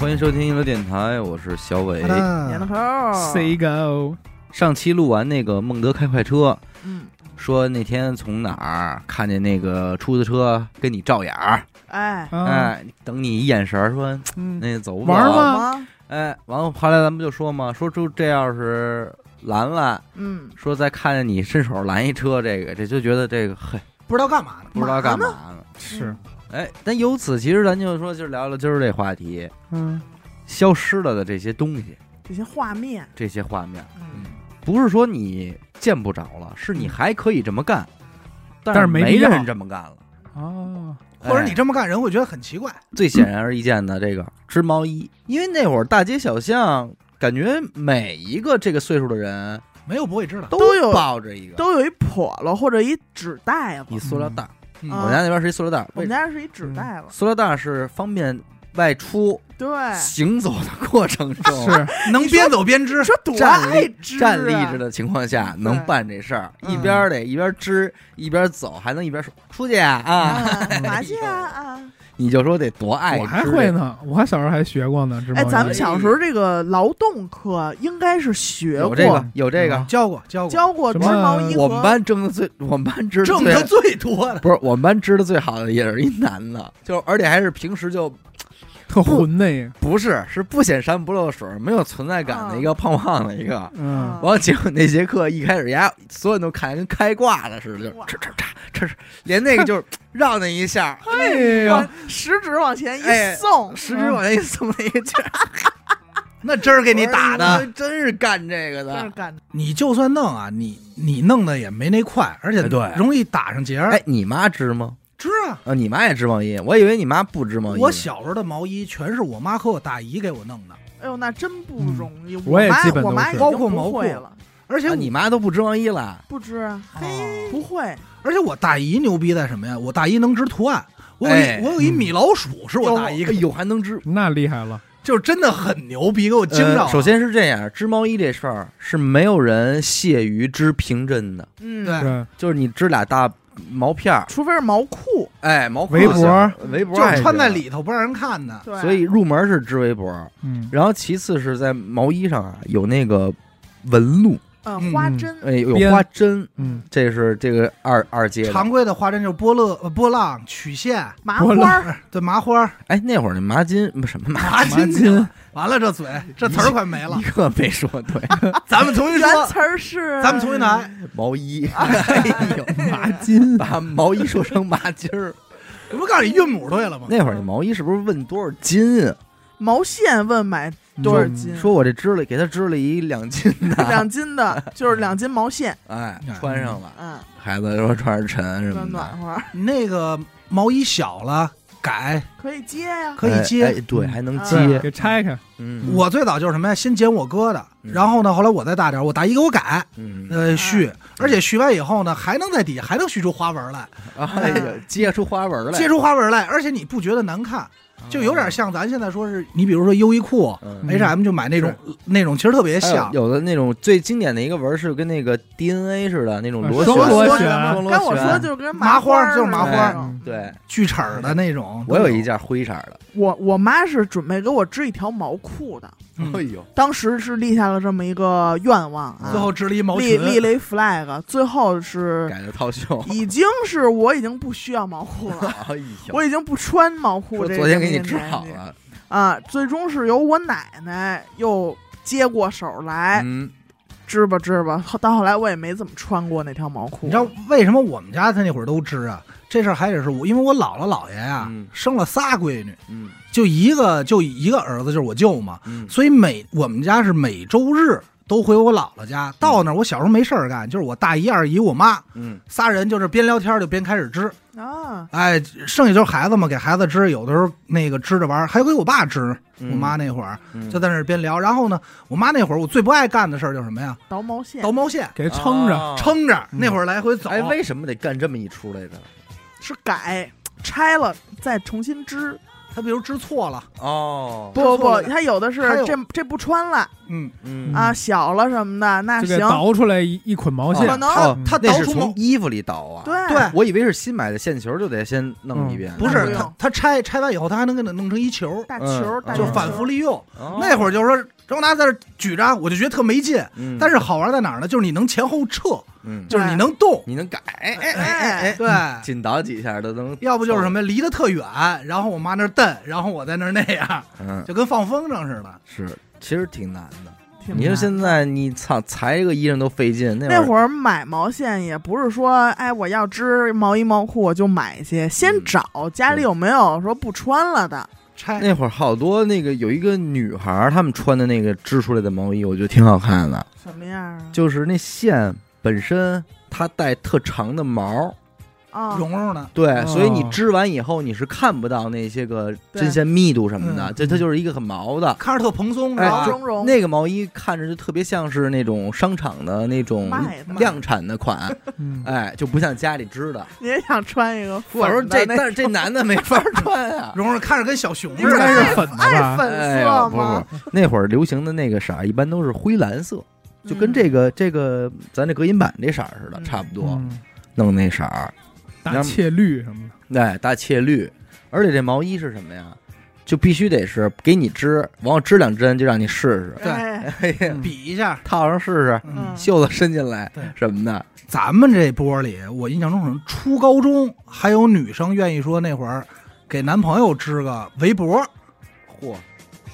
欢迎收听娱乐电台，我是小伟。年头。Say go，上期录完那个孟德开快车，嗯，说那天从哪儿看见那个出租车跟你照眼儿，哎，啊，哎，等你一眼神儿说嗯，那走吧玩走吗吗？哎，完了后来咱们就说嘛，说就这要是拦拦，嗯，说再看见你伸手拦一车，这个这就觉得这个嘿。不知道干嘛呢，不知道干嘛嘛呢。是，哎，但由此其实咱就说，就聊聊今儿这话题，嗯，消失了的这些东西，这些画面，这些画面，嗯，不是说你见不着了，是你还可以这么干，但是是没人这么干了。哦，哎或者你这么干，人会觉得很奇怪。最显然而易见的这个织毛衣，因为那会儿大街小巷，感觉每一个这个岁数的人没有不会知道。都有抱着一个都有一笸箩或者一纸袋子一。塑料袋儿。我家那边是一塑料袋儿，我们家是一纸袋了，塑料袋是方便外出对，行走的过程中是，能边走边织，说多站爱立织啊站立着的情况下能办这事儿，嗯一边儿得一边织一边走，还能一边说出去啊啊！啊，麻去啊啊！你就说得多爱我还会呢，我还小时候还学过呢，哎，咱们小时候这个劳动课应该是学过，有这个有这个嗯，教过教过，教过织毛衣我们班挣的最，我们班织挣的最多的。不是我们班织的最好的也是一男的，就而且还是平时就特混那个，不是是不显山不露水，没有存在感的一个胖胖的一个。嗯，完了，结果那节课一开始，呀，所有人都看着跟开挂了似的，就哇吃吃吃吃吃，连那个就是 绕那一下，哎呦，食指往前哎一送，食指往前一送那一劲儿，那真是给你打的，真是干这个的。真是干的。你就算弄啊，你你弄的也没那快，而且哎对容易打上结儿哎。，你妈织吗？织啊！啊，你妈也织毛衣，我以为你妈不织毛衣。我小时候的毛衣全是我妈和我大姨给我弄的，哎呦，那真不容易。我也妈基本都是我妈已经包括毛会了，而且你妈都不织毛衣了。不织啊，嘿不会。而且我大姨牛逼在什么呀？我大姨能织图案。我有哎一我有一米老鼠是我大姨给，哎呦，还能织。那厉害了，就是真的很牛逼，给我惊着首先是这样，织毛衣这事儿是没有人屑于织平针的，嗯，对对，就是你织俩大毛片儿，除非是毛裤，哎，毛裤围脖。行。围脖就还穿在里头不让人看的。对，所以入门是织围脖，嗯，然后其次是在毛衣上啊有那个纹路，呃嗯花针，哎，有花针，嗯，这是这个二二阶的。常规的花针就是波乐、呃波浪、曲线，麻花儿，对麻花、哎，那会儿那麻巾不什么麻麻巾巾。完了，这嘴这词儿快没了一。个没说对，咱们重新原说，词儿是，咱们重新来。毛衣，哎呦，麻巾，把毛衣说成麻筋儿。我不告诉你韵母对了吗？那会儿那毛衣是不是问多少斤啊？毛线问买多少嗯斤？说我这织了，给他织了一两斤的，两斤的，就是两斤毛线，哎，穿上了，嗯，孩子说穿着沉什暖么的，暖和，那个毛衣小了改可以接呀。可以接。哎，哎对，嗯还能啊接，给拆开，嗯，我最早就是什么呀？先剪我哥的，嗯然后呢，后来我再大点，我大姨给我改，嗯，呃，续，而且续完以后呢，还能在底下还能续出花纹来，哎呀，接出花纹来，接出花纹来，而且你不觉得难看，就有点像咱现在说是你比如说优衣库、嗯。H&M 就买那种那种，其实特别像。有的那种最经典的一个纹是跟那个 DNA 似的那种啊螺旋，螺旋。跟我说就是跟麻花花就是麻花对，锯齿儿的那种，我有一件灰色的，我我妈是准备给我织一条毛裤的，嗯哎呦，当时是立下了这么一个愿望啊，最后织了一毛裙，立立了一 flag，最后是改了套袖，已经是我已经不需要毛裤了，哎呦，我已经不穿毛裤这个昨天给你织好了，啊，最终是由我奶奶又接过手来嗯，织吧织吧，到后来我也没怎么穿过那条毛裤。你知道为什么我们家他那会儿都织啊？这事儿还得是我，因为我姥姥姥爷呀、嗯。生了仨闺女，嗯就一个就一个儿子，就是我舅嘛，嗯，所以每我们家是每周日都回我姥姥家。到那儿，我小时候没事儿干，就是我大姨、二姨、我妈嗯，仨人，就是边聊天就边开始织。啊，哎，剩下就是孩子嘛，给孩子织，有的时候那个织着玩儿，还给我爸织。嗯我妈那会儿嗯就在那儿边聊，然后呢，我妈那会儿我最不爱干的事儿就是什么呀？倒毛线，倒毛线，给撑着，啊撑着。嗯那会儿来回走，哎，为什么得干这么一出来着？是改拆了再重新织。他比如织错了，哦，不不不，错了它有的是还有这这不穿了嗯，嗯。啊，小了什么的，那就给行，倒出来一一捆毛线可，能哦他那是倒出毛从衣服里倒啊。对对我以为是新买的线球就得先弄一遍，不是那不用他他拆拆完以后，他还能给它弄成一球，大嗯球，就球反复利用。哦。那会儿就是说，张达在这举着，我就觉得特没劲。嗯但是好玩在哪儿呢？就是你能前后撤，嗯，就是你能动，你能改，哎哎哎哎，对。紧倒几下都能，要不就是什么离得特远，然后我妈那儿蹬，然后我在那儿那样，嗯，就跟放风筝似的。是，其实挺难的。你说现在你操裁一个衣裳都费劲，那会那会儿买毛线也不是说，哎，我要织毛衣毛裤我就买去，先嗯找家里有没有说不穿了的。拆那会儿好多那个有一个女孩儿，她们穿的那个织出来的毛衣，我觉得挺好看的，什么样啊？就是那线本身它带特长的毛，啊，绒绒的，对，哦所以你织完以后你是看不到那些个针线密度什么的，嗯这它就是一个很毛的。看着特蓬松，是哎吧？毛茸茸，那个毛衣看着就特别像是那种商场的那种量产的款，嗯，哎，就不像家里织的。你也想穿一个我说这但是这男的没法穿啊。绒绒看着跟小熊你似应该的。是粉的吧？粉哎，不是色吗？不是，那会儿流行的那个色一般都是灰蓝色，就跟这个这个咱这隔音板这色儿似的，嗯差不多嗯弄那色儿，大切绿什么的，对，大切绿，而且这毛衣是什么呀？就必须得是给你织，完后织两针就让你试试，对。比一下，套上试试，嗯，袖子伸进来对。什么的，咱们这波里，我印象中可能初高中还有女生愿意说那会儿给男朋友织个围脖，嚯，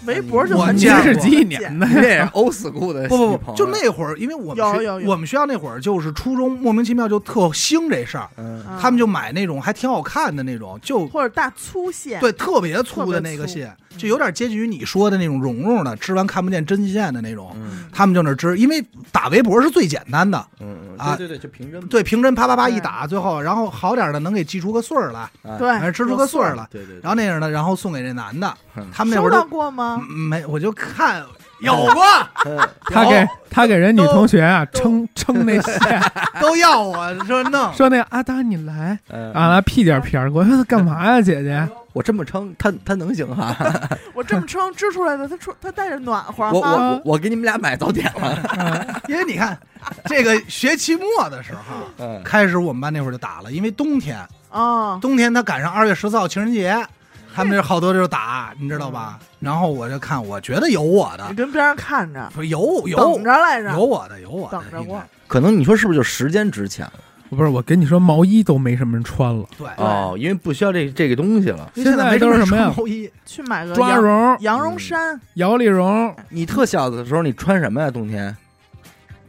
围脖就我很见过这是几几年的你这也是 old school 的不不不，就那会儿，因为我们学有有有我们学校那会儿就是初中莫名其妙就特兴这事儿，他们就买那种还挺好看的那种，就或者大粗线，对特别粗的那个线，就有点接近于你说的那种绒绒的，织完看不见针线的那种。嗯。他们就那织，因为打围脖是最简单的，嗯嗯，啊对对对，就平针，对，平针啪啪啪一打，最后然后好点的能给系出个穗儿来，哎，对，哎，织出个穗儿来，对对，然后那样的，然后送给这男的，嗯。他们那会收到过吗？嗯没，我就看有过，嗯。他给他给人女同学啊都撑撑那线，都要我说弄，说那阿达你来。嗯。啊，来屁颠屁儿过来，我说干嘛呀，姐姐？我这么撑，他他能行哈？我这么撑织出来的，它出它带着暖和我。我我给你们俩买早点了。因为你看这个学期末的时候。嗯，开始我们班那会儿就打了，因为冬天，啊，冬天他赶上二月十四号情人节，他们这好多就打，你知道吧？然后我就看，我觉得有我的你，跟边上看着，有有等着来着有。我的，有我的，等着过应该可能你说是不是就时间值钱了？不是，我跟你说，毛衣都没什么人穿了，对，哦，因为不需要这这个东西了。现现在都是什么呀？毛衣，去买个抓绒、羊绒衫、摇粒绒、你特小的时候你穿什么呀？冬天？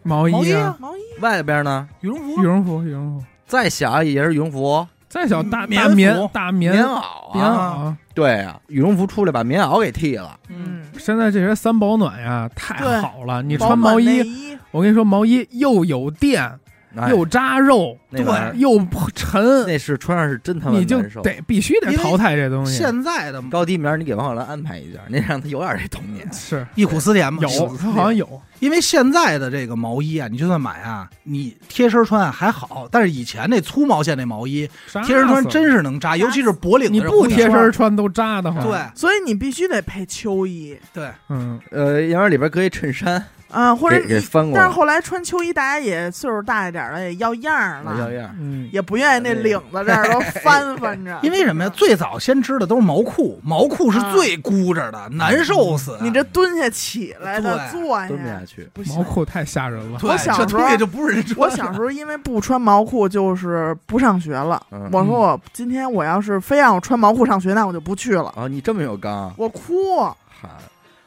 毛衣啊。毛衣外边呢？羽绒服。羽，绒服、羽绒服，再小也是羽绒服、再小大棉大棉服大棉。棉袄棉啊。袄。对啊，羽绒服出来把棉袄给剃了。嗯，现在这些三保暖呀，太好了！你穿毛衣，我跟你说，毛衣又有电，哎又扎肉，那玩意儿又沉，那是穿上是真他妈你就难受。得必须得淘汰这东西。现在的高低棉儿你给王小兰安排一件，那让他有点这童年。是忆苦思甜嘛，有，他好像有，因为现在的这个毛衣啊，你就算买啊，你贴身穿啊还好，但是以前那粗毛线那毛衣贴身穿真是能扎，尤其是脖领的你不贴身穿都扎的慌。对所以你必须得配秋衣对，嗯，呃，要不然里边搁一衬衫，啊，或者你翻过来，但是后来穿秋衣，大家也岁数大一点了，也要样儿了，要样。嗯，也不愿意那领子这儿都翻翻着。因为什么呀？最早先织的都是毛裤，毛裤是最箍着的，难受死。你这蹲下起来的对坐蹲不下下去。毛。裤太吓人了。我小时候也就不是人。我小时候因为不穿毛裤，就是不上学了。嗯我说我今天我要是非让我穿毛裤上学，那我就不去了。啊，你这么有刚，我哭，嗨，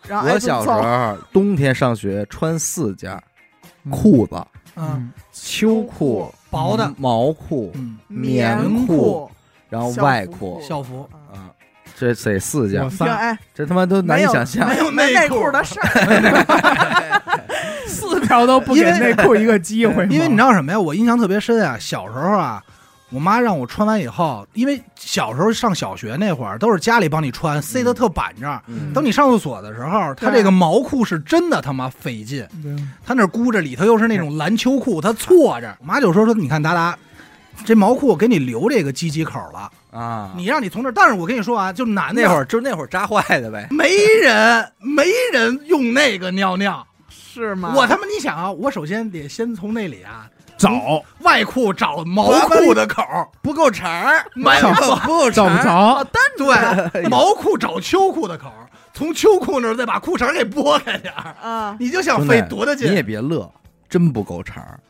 然后我小时候冬天上学穿四件嗯，裤子，嗯，秋裤、薄的，毛裤，嗯，棉棉裤，然后外裤校服啊啊，这得四件这他妈都难以想象没。有 内裤的事儿。四条都不给因为内裤一个机会，因为你知道什么呀？我印象特别深啊，小时候啊，我妈让我穿完以后，因为小时候上小学那会儿都是家里帮你穿，塞得特板正。嗯等你上厕所的时候，它这个毛裤是真的他妈费劲，对它那箍着里头又是那种篮球裤，它错着。我妈就说说，你看达达，这毛裤我给你留这个鸡鸡口了，啊，你让你从这儿，但是我跟你说啊，就男的那会儿就那会儿扎坏的呗，没人没人用那个尿尿。是吗？我他妈，你想啊，我首先得先从那里啊找外裤找毛裤的口，不够长儿，没有不够找不着，对，毛裤找秋裤的口，从秋裤那儿再把裤衩给拨开点儿，啊，你就想费多大劲你也？别乐，真不够长儿，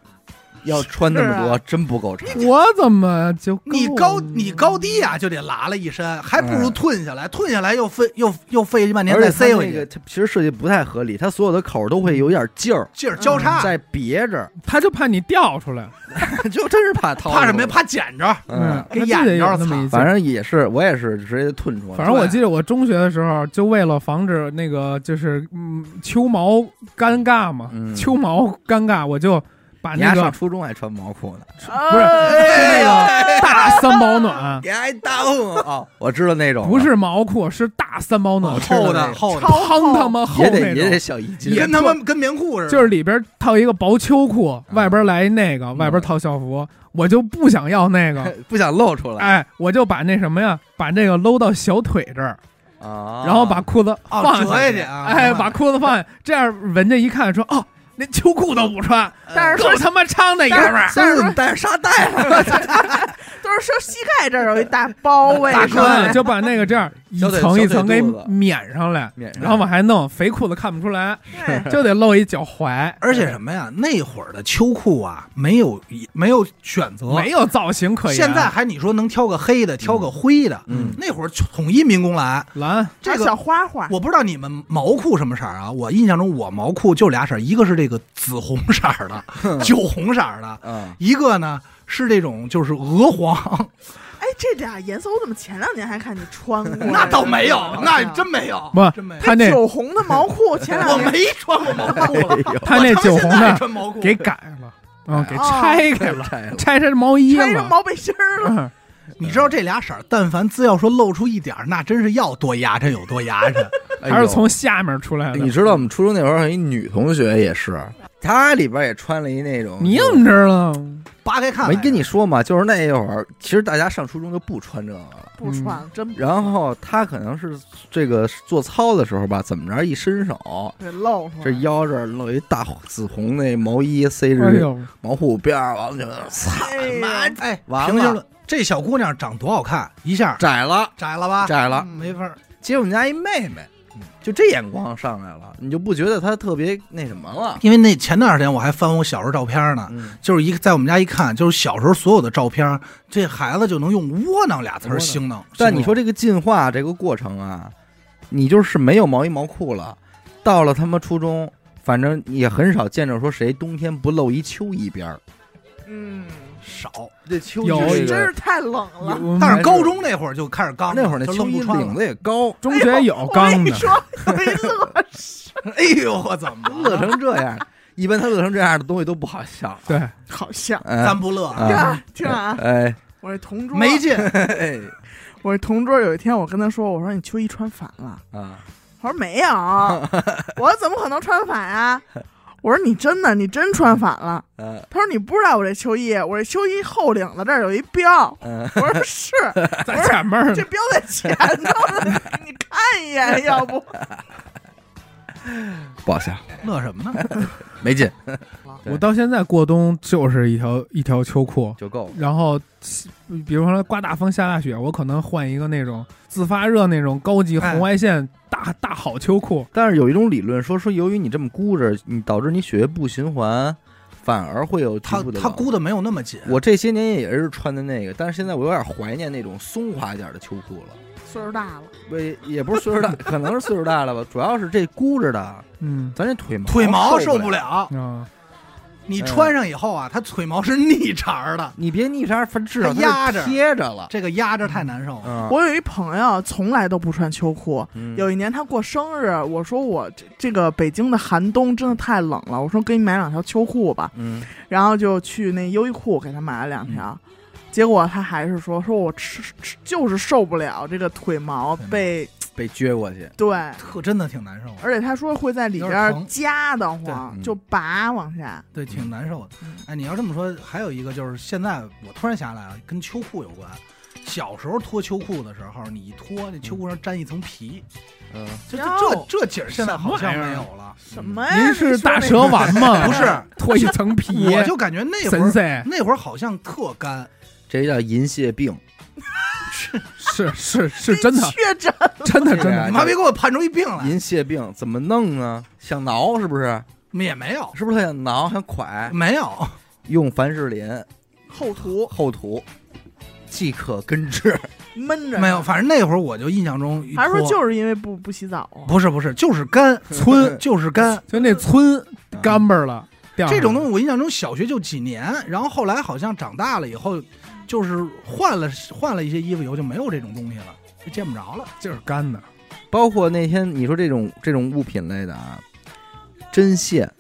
要穿那么是多，真不够长。我怎么就你高你高低啊，就得拉了一身，还不如吞下来，吞下来又费又又费半天再塞回那个，去，它其实设计不太合理，它所有的口都会有点劲儿，劲儿交叉，在别着，他就怕你掉出来，就真是怕掏。怕什么呀？？怕捡着，嗯，给眼着那么一反正也是，我也是直接吞出来。反正我记得我中学的时候，就为了防止那个就是嗯秋毛尴尬嘛，嗯。秋毛尴尬，我就把你还上初中还穿毛裤呢，不是是那个大三保暖，给挨当哦，我知道那种，不是毛裤，是大三保暖，厚的厚的，超厚汤他妈厚也得那种。也得小一斤，跟他妈跟棉裤似的，就是里边套一个薄秋裤，嗯外边来那个，外边套校服，我就不想要那个，不想露出来哎，我就把那什么呀，把那个搂到小腿这儿，啊。然后把裤子哦放折下去去啊哎，把裤子放下，这样人家一看说，哦，连秋裤都不穿，但是说够他妈昌的爷们儿。但是说你带着沙袋了，都是说膝盖这儿有一大包，为大哥就把那个这样 一层一层给免上来，免上然后往还弄，肥裤子看不出来，就得露一脚踝，而且什么呀？那会儿的秋裤啊，没有没有选择，没有造型可言。现在还你说能挑个黑的，挑个灰的，嗯那会儿统一民工蓝。蓝这个小花花，我不知道你们毛裤什么色儿啊？我印象中我毛裤就俩色，一个是这个紫红色儿的，酒红色的，嗯，一个呢是这种就是鹅黄，哎，这俩颜色我怎么前两年还看你穿过？那倒没有，那真真没有，不真没有。他那酒红的毛裤，前两年我没穿过毛裤了，他那酒红的给改了，嗯，给哦拆开了，拆成毛衣拆成了。毛背心了。嗯你知道这俩色儿，但凡只要说露出一点儿，那真是要多牙碜有多牙碜。还是从下面出来的。你知道我们初中那会儿有一女同学也是，她里边也穿了一那种，你怎么知道？扒开看，没跟你说嘛？就是那一会儿，其实大家上初中就不穿这个了。不穿真不然后她可能是这个做操的时候吧，怎么着一伸手，给露出来。这腰这儿露一大紫红那毛衣，塞哎着呦，毛裤边儿，完了就操妈哎，完了这小姑娘长多好看，一下窄了，窄了吧？窄了。嗯没法儿。结果我们家一妹妹，就这眼光上来了，你就不觉得她特别那什么了？因为那前段时间我还翻我小时候照片呢，嗯，就是一在我们家一看，就是小时候所有的照片，这孩子就能用窝囊俩词儿形容。但你说这这个进化这个过程啊，你就是没有毛衣毛裤了，到了他妈初中，反正也很少见着说谁冬天不露一秋衣边儿。嗯，少，这秋有衣这个真是太冷了。但是高中那会儿就开始刚了，那会儿那就秋衣不穿了领子也高，中学有我跟钢的，你说，有一乐事，哎呦，我怎么 乐成这样。一般他乐成这样的东西都不好笑。对，好像。哎咱不乐啊？听啊啊听啊！哎我这同桌没劲，哎我这同桌有一天我跟他说，我说你秋衣穿反了，啊，他说没有，我怎么可能穿反啊？我说你真的，你真穿反了。呃他说你不知道我这秋衣，我这秋衣后领子这儿有一标。嗯，我说是，在前面呢这。标在前头呢，你看一眼，要不不好笑，乐什么呢？没劲 我到现在过冬就是一条一条秋裤，就够了。然后比如说刮大风下大雪，我可能换一个那种自发热那种高级红外线大大好秋裤。但是有一种理论说，说由于你这么箍着，你导致你血液不循环，反而会有局他他箍的没有那么紧，我这些年也是穿的那个，但是现在我有点怀念那种松垮一点的秋裤了。岁数大了，不，也不是岁数大，可能是岁数大了吧，主要是这箍着的，嗯咱这腿毛腿毛受受不。了。啊，你穿上以后啊，它腿毛是逆茬的，你别逆茬，反正至少它压着贴着了。这个压着太难受了。嗯，我有一朋友从来都不穿秋裤。嗯有一年他过生日，我说我这这个北京的寒冬真的太冷了，我说给你买两条秋裤吧，嗯，然后就去那优衣库给他买了两条，结果他还是说说我吃吃就是受不了这个腿毛被被撅过去。对，特真的挺难受的，而且他说会在里边夹的慌，就拔往下。对，挺难受的嗯。哎，你要这么说，还有一个就是现在我突然想起来了，跟秋裤有关。小时候脱秋裤的时候，你一脱，那秋裤上粘一层皮，嗯，这这这这景儿现在好像没有了。什么呀？您是大蛇丸吗？不是，脱一层皮，我就感觉那会儿，那会儿好像特干，这叫银屑病。是是是真的，确诊真的真哎的你妈别给我判出一病来，银屑病怎么弄啊？想挠是不是？也没有，是不是他想挠想蒯？没有，用凡士林厚涂厚涂，即可根治。闷着，没有，，反正那会儿我就印象中，还是说就是因为不不洗澡啊？不是不是，就是干 村就是干。就那村干巴了，这种东西我印象中小学就几年，然后后来好像长大了以后，就是换了换了一些衣服以后就没有这种东西了，就见不着了。就是干的，包括那天你说这种这种物品类的啊，针线，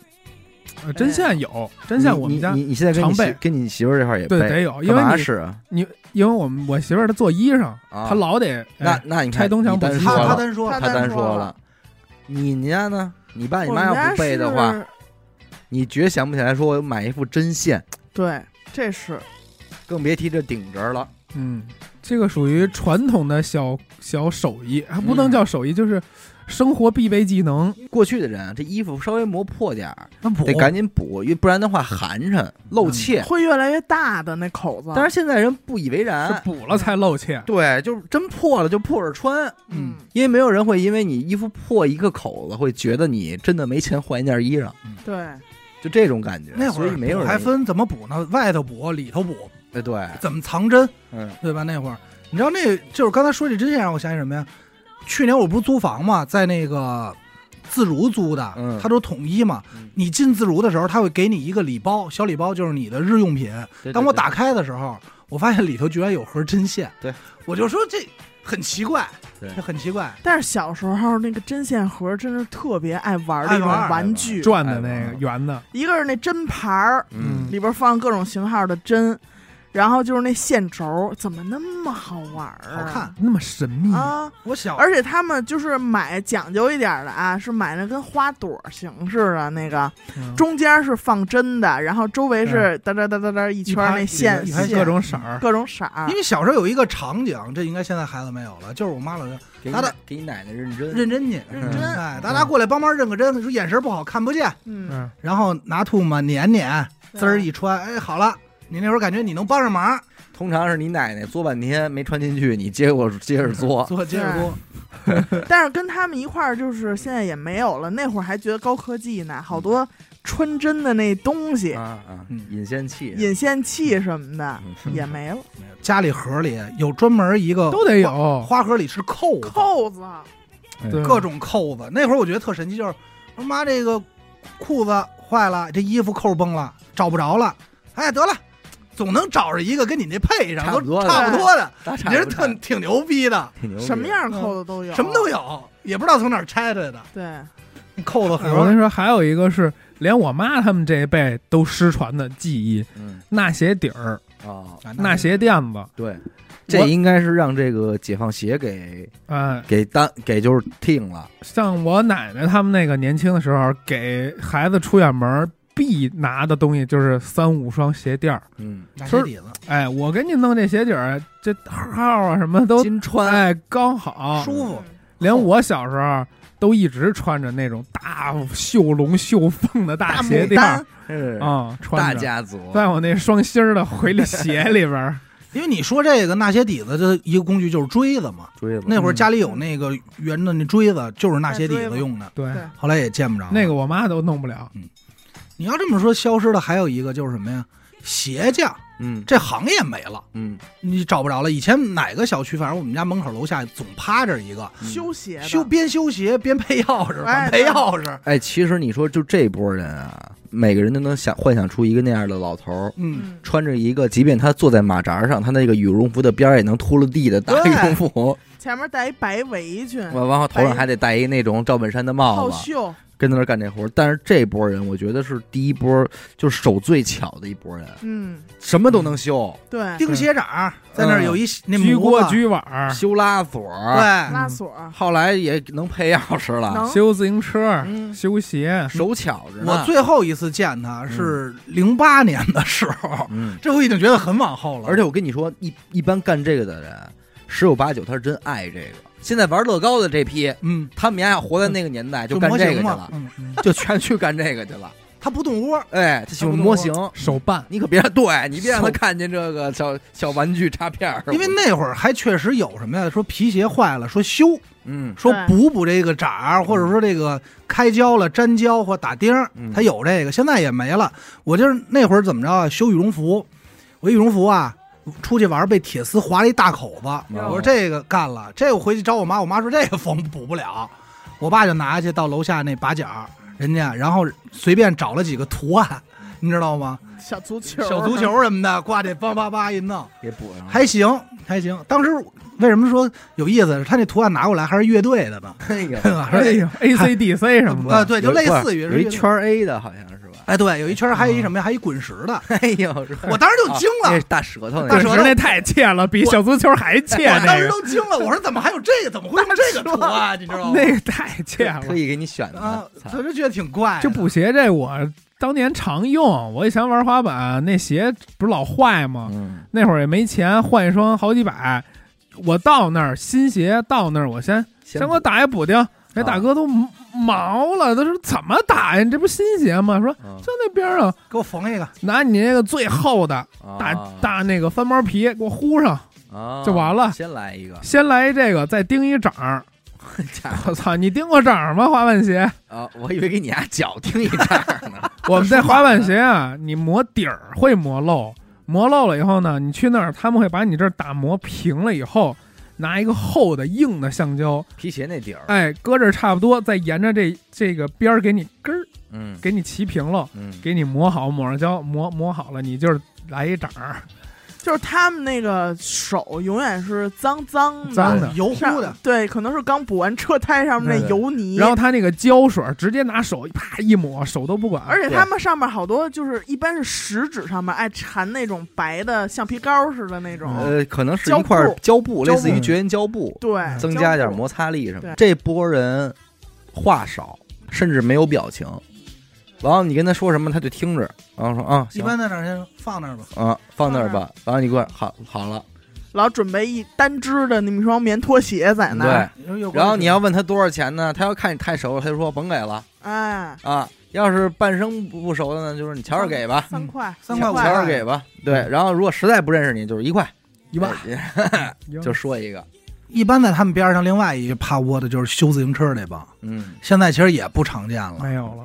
呃针线有针线，我们家你你你现在跟你常备。媳跟你媳妇儿这块儿也得有，因干嘛为你使啊？你因为我们我媳妇儿她做衣裳，啊。她老得那哎那你看拆东墙补西他你单说了，单说他他单说了。了，你家呢？你爸你我们家妈要不备的话，是，你绝想不起来说我买一副针线，对，这是更别提这顶针了。嗯，这个属于传统的小小手艺，还不能嗯叫手艺，就是生活必备技能。过去的人啊，这衣服稍微磨破点儿，得赶紧补，因为不然的话寒碜露怯。会越来越大的那口子。但是现在人不以为然是然，补了才露怯，对，就是真破了就破着穿，嗯，因为没有人会因为你衣服破一个口子会觉得你真的没钱换一件衣裳，对，就这种感觉。那会儿所以没有人还，分怎么补呢？外头补，里头补，哎对，怎么藏针，嗯对吧？那会儿你知道那就是刚才说这针线让我想起什么呀？去年我不是租房嘛，在那个自如租的，嗯它都统一嘛。嗯你进自如的时候，他会给你一个礼包，小礼包就是你的日用品。对当我对打开的时候，我发现里头居然有盒针线。对，我就说这很奇怪，对这很奇怪。但是小时候那个针线盒真是特别爱玩那种爱玩玩具，转的那个圆的，一个是那针盘儿，嗯里边放各种型号的针，然后就是那线轴，怎么那么好玩儿啊？好看那么神秘，啊！我小而且他们就是买讲究一点的啊，是买那跟花朵形似的那个，嗯。中间是放针的，然后周围是哒哒哒哒哒一圈儿那线线一排各种色儿，各种色儿。因。为小时候有一个场景，这应该现在孩子没有了，就是我妈老说给你打打给你奶奶认真。认真。去，认真哎，大家过来帮忙认个针，说眼神不好看不见，嗯，嗯，然后拿吐沫捻捻，对滋儿一穿，哎，好了，你那会儿感觉你能帮上忙，通常是你奶奶嘬半天没穿进去，你接过接着 嘬。做接着多，但是跟他们一块儿，就是现在也没有了。那会儿还觉得高科技呢，好多穿针的那东西，啊啊嗯，引线器引线器什么的嗯也没了。家里盒里有专门一个都得有，花盒里是扣子，扣子，各种扣子。那会儿我觉得特神奇，就是我妈这个裤子坏了，这衣服扣崩了，找不着了，哎，得了。总能找着一个跟你那配上，都差不多的。差不多的，你这差不差。特挺牛逼的，挺牛逼的，什么样扣子都有，什么都有，也不知道从哪儿拆出来的对，扣子哎我跟你。说，还有一个是连我妈他们这一辈都失传的技艺，嗯。纳鞋底儿、啊，纳鞋垫子，对，这应该是让这个解放鞋给哎，给当给就是听了，像我奶奶他们那个年轻的时候，给孩子出远门必拿的东西就是三五双鞋垫儿。嗯，拿鞋底子，哎，我给你弄这鞋底儿，这号啊什么都金川哎刚好，舒服。连我小时候都一直穿着那种大绣龙绣凤的大大鞋垫儿。牡丹，是啊，穿着。大家族，在我那双芯儿的回力鞋里边儿，因为你说这个纳鞋底子的一个工具就是锥子嘛，锥子。那会儿嗯家里有那个圆的那锥子，就是纳鞋底子用的，对，后来也见不着。那个我妈都弄不了。你要这么说，消失的还有一个就是什么呀？鞋匠嗯。这行业没了，嗯。你找不着了。以前哪个小区，反正我们家门口楼下总趴着一个。嗯。修鞋修边修鞋边配钥匙，哎配钥匙。哎，其实你说就这波人啊，每个人都能想幻想出一个那样的老头儿，嗯，嗯，穿着一个，即便他坐在马扎上，他那个羽绒服的边儿也能秃了地的大羽绒服，前面戴一白围裙，完完后头上还得戴一那种赵本山的帽子，跟在那儿干这活儿。但是这波人，我觉得是第一波，就是手最巧的一波人，嗯，什么都能修，对，钉鞋掌在那儿有一那模子举碗，修拉锁，对，拉锁儿后来也能配钥匙了，修自行车，嗯修鞋，手巧着呢。我最后一次见他是零八年的时候，嗯，这我已经觉得很往后了。而且我跟你说，一一般干这个的人，十有八九他是真爱这个。现在玩乐高的这批，嗯，他们家要活在那个年代，就干这个去了，，嗯，就全去干这个去了。他不动窝，哎，他喜欢模型，手办，你可别对你别让他看见这个 小小玩具插片儿，因为那会儿还确实有什么呀？说皮鞋坏了，说修，嗯。说补补这个掌儿，或者说这个开胶了、粘胶或打钉儿嗯，它有这个，现在也没了。我就是那会儿怎么着啊？修羽绒服，我羽绒服啊，出去玩被铁丝划了一大口子，哦我说这个干了，这我回去找我妈，我妈说这个缝补不了，我爸就拿去到楼下那把角儿，人家然后随便找了几个图案，你知道吗？小足球，小足，球什么的，挂这叭叭叭一弄，给补上。还行还行。当时为什么说有意思？他那图案拿过来还是乐队的呢，哎呦，哎呦，A C D C 什么啊，的，对，就类似于是一圈 A 的，好像？哎，对，有一圈还有一什么呀？还有一滚石的，哎呦，我当时就惊了，那大舌头那个，大舌头那太欠了，比小足球还欠我当时，都惊了，我说怎么还有这个？怎么会用这个图案？你知道吗？那个太欠了特意给你选的啊，我就觉得挺怪的。这补鞋这我当年常用，我以前玩滑板，那鞋不是老坏吗？嗯，那会儿也没钱换一双好几百，我到那儿新鞋到那儿，我先先先给我打一补丁，那大哥都毛了，他说怎么打呀？你这不新鞋吗？说嗯就那边上给我缝一个，拿你那个最厚的大啊大那个翻毛皮给我糊上，啊就完了先来一个，先来这个，再钉一掌儿。家 伙我操，你钉过掌吗？滑板鞋？啊，我以为给你家脚钉一这样呢。我们这滑板鞋啊，你磨底儿会磨漏，磨漏了以后呢，你去那儿他们会把你这儿打磨平了以后，拿一个厚的硬的橡胶，皮鞋那底儿，哎，搁这儿差不多，再沿着这这个边儿给你根儿嗯。给你齐平了，嗯，给你磨好，抹上胶，磨磨好了，你就是来一掌儿，就是他们那个手永远是脏脏的，脏的。油乎的，对，可能是刚补完车胎上面那油泥，然后他那个胶水儿直接拿手啪一抹，手都不管，而且他们上面好多就是一般是食指上面爱缠那种白的橡皮膏似的那种，呃，可能是一块布胶布，类似于绝缘胶布，对，增加点摩擦力什么这波人话少，甚至没有表情。然后你跟他说什么，他就听着，然后说啊，行。一般在哪儿先放那儿吧。啊，放那儿吧。然后你过来，好，好了，老准备一单只的那么一双棉拖鞋在那儿，对。有然后你要问他多少钱呢？他要看你太熟了，他就说甭给了。哎，啊。要是半生不不熟的呢，就是你瞧着给吧，三块，三块五瞧着给吧。对，然后如果实在不认识你，就是一块。一万。哎就说一个，一般在他们边上，另外一个怕窝的就是修自行车那帮，嗯，现在其实也不常见了，没有了。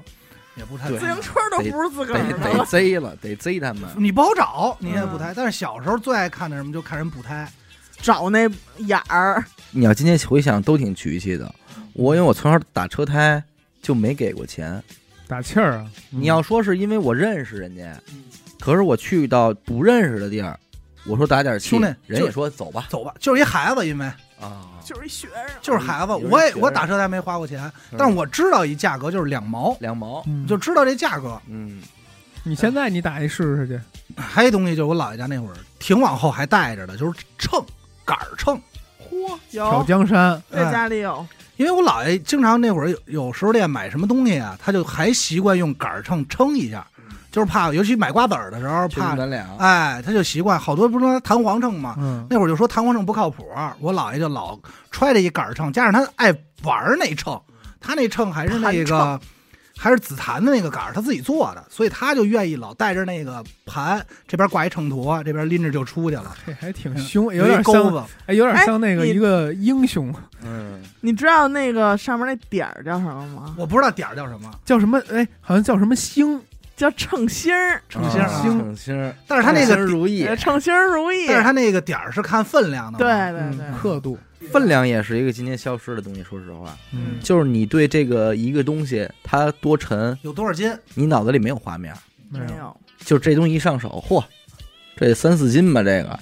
也不太自行车都不是自个得儿的得了，贼了，得贼他们。你不好找，你也嗯补胎。但是小时候最爱看的什么，就看人补胎。找那眼儿，你要今天回想，都挺局气的。我因为我从小打车胎就没给过钱。打气儿啊！你要说是因为我认识人家，可是我去到不认识的地儿，我说打点气兄弟，人也说走吧走吧，就是一孩子，因为啊，就是一学生，就是孩子，我也我打车胎没花过钱，但是我知道一价格就是两毛，两毛，嗯就知道这价格。嗯，你现在你打一试试去，还有一东西就是我姥爷家那会儿挺往后还带着的，就是秤杆秤，嚯，挑有江山，在家里有，因为我姥爷经常那会儿有有时候店买什么东西啊，他就还习惯用杆秤称一下，就是怕尤其买瓜子儿的时候怕，哎，他就习惯好多不是说弹簧秤嘛？嗯，那会儿就说弹簧秤不靠谱，我姥爷就老揣着一杆秤，加上他爱玩那秤，他那秤还是那个还是紫檀的那个杆儿，他自己做的，所以他就愿意老带着那个盘，这边挂一秤砣，这边拎着就出去了，这还挺凶，有有点像，一钩子，哎，有点哎像那个你一个英雄，嗯，你知道那个上面那点儿叫什么吗？我不知道点儿叫什么，叫什么？哎，好像叫什么星，叫称心儿，啊称心儿啊称心儿，但是他那个称心儿如意呃，称心儿如意，但是他那个点儿是看分量的嘛，对嗯对对，刻度，分量也是一个今天消失的东西。说实话，嗯，就是你对这个一个东西它多沉，有多少斤？你脑子里没有画面，没有，没有，就这东西一上手，嚯，这三四斤吧，这个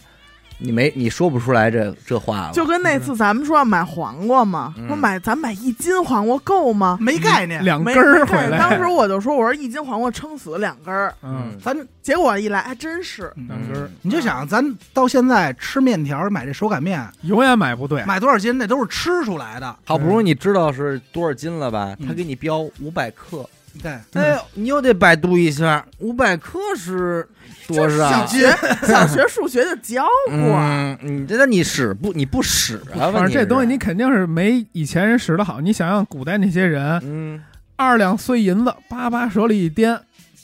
你没你说不出来这这话了，就跟那次咱们说要买黄瓜嘛，嗯说买咱买一斤黄瓜够吗？没概念。没两根儿回来，当时我就说，我说一斤黄瓜撑死两根儿，嗯，咱结果一来还真是，嗯两根儿你就想，咱到现在吃面条买这手擀面，永远买不对，买多少斤那都是吃出来的。好不容易你知道是多少斤了吧？嗯他给你标五百克，对，哎呦，你又得百度一下，五百克是多少？小学 小学数学就教过，嗯，你这你使不你不使啊？反正这东西你肯定是没以前人使的好。你想想古代那些人，嗯二两碎银子，叭叭手里一掂，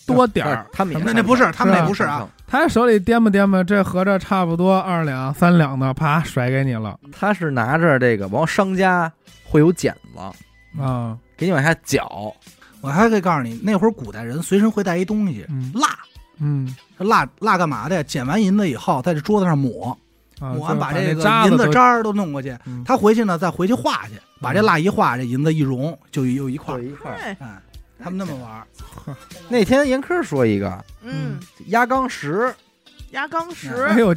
多点儿，他们也那那不是，他们那不是啊。，他手里掂吧掂吧，这合着差不多二两三两的，啪甩给你了他是拿着这个，完商家会有剪子啊，给你往下绞，我还可以告诉你，那会儿古代人随身会带一东西，嗯蜡。嗯，这蜡蜡干嘛的呀？捡完银子以后，在这桌子上抹，啊抹完把这个渣银子渣儿都弄过去。嗯他回去呢，再回去化去，把这蜡一化，这银子一融，就又一块儿。一块儿。他们那么玩儿，那天严科说一个嗯，压缸石，压缸石，还有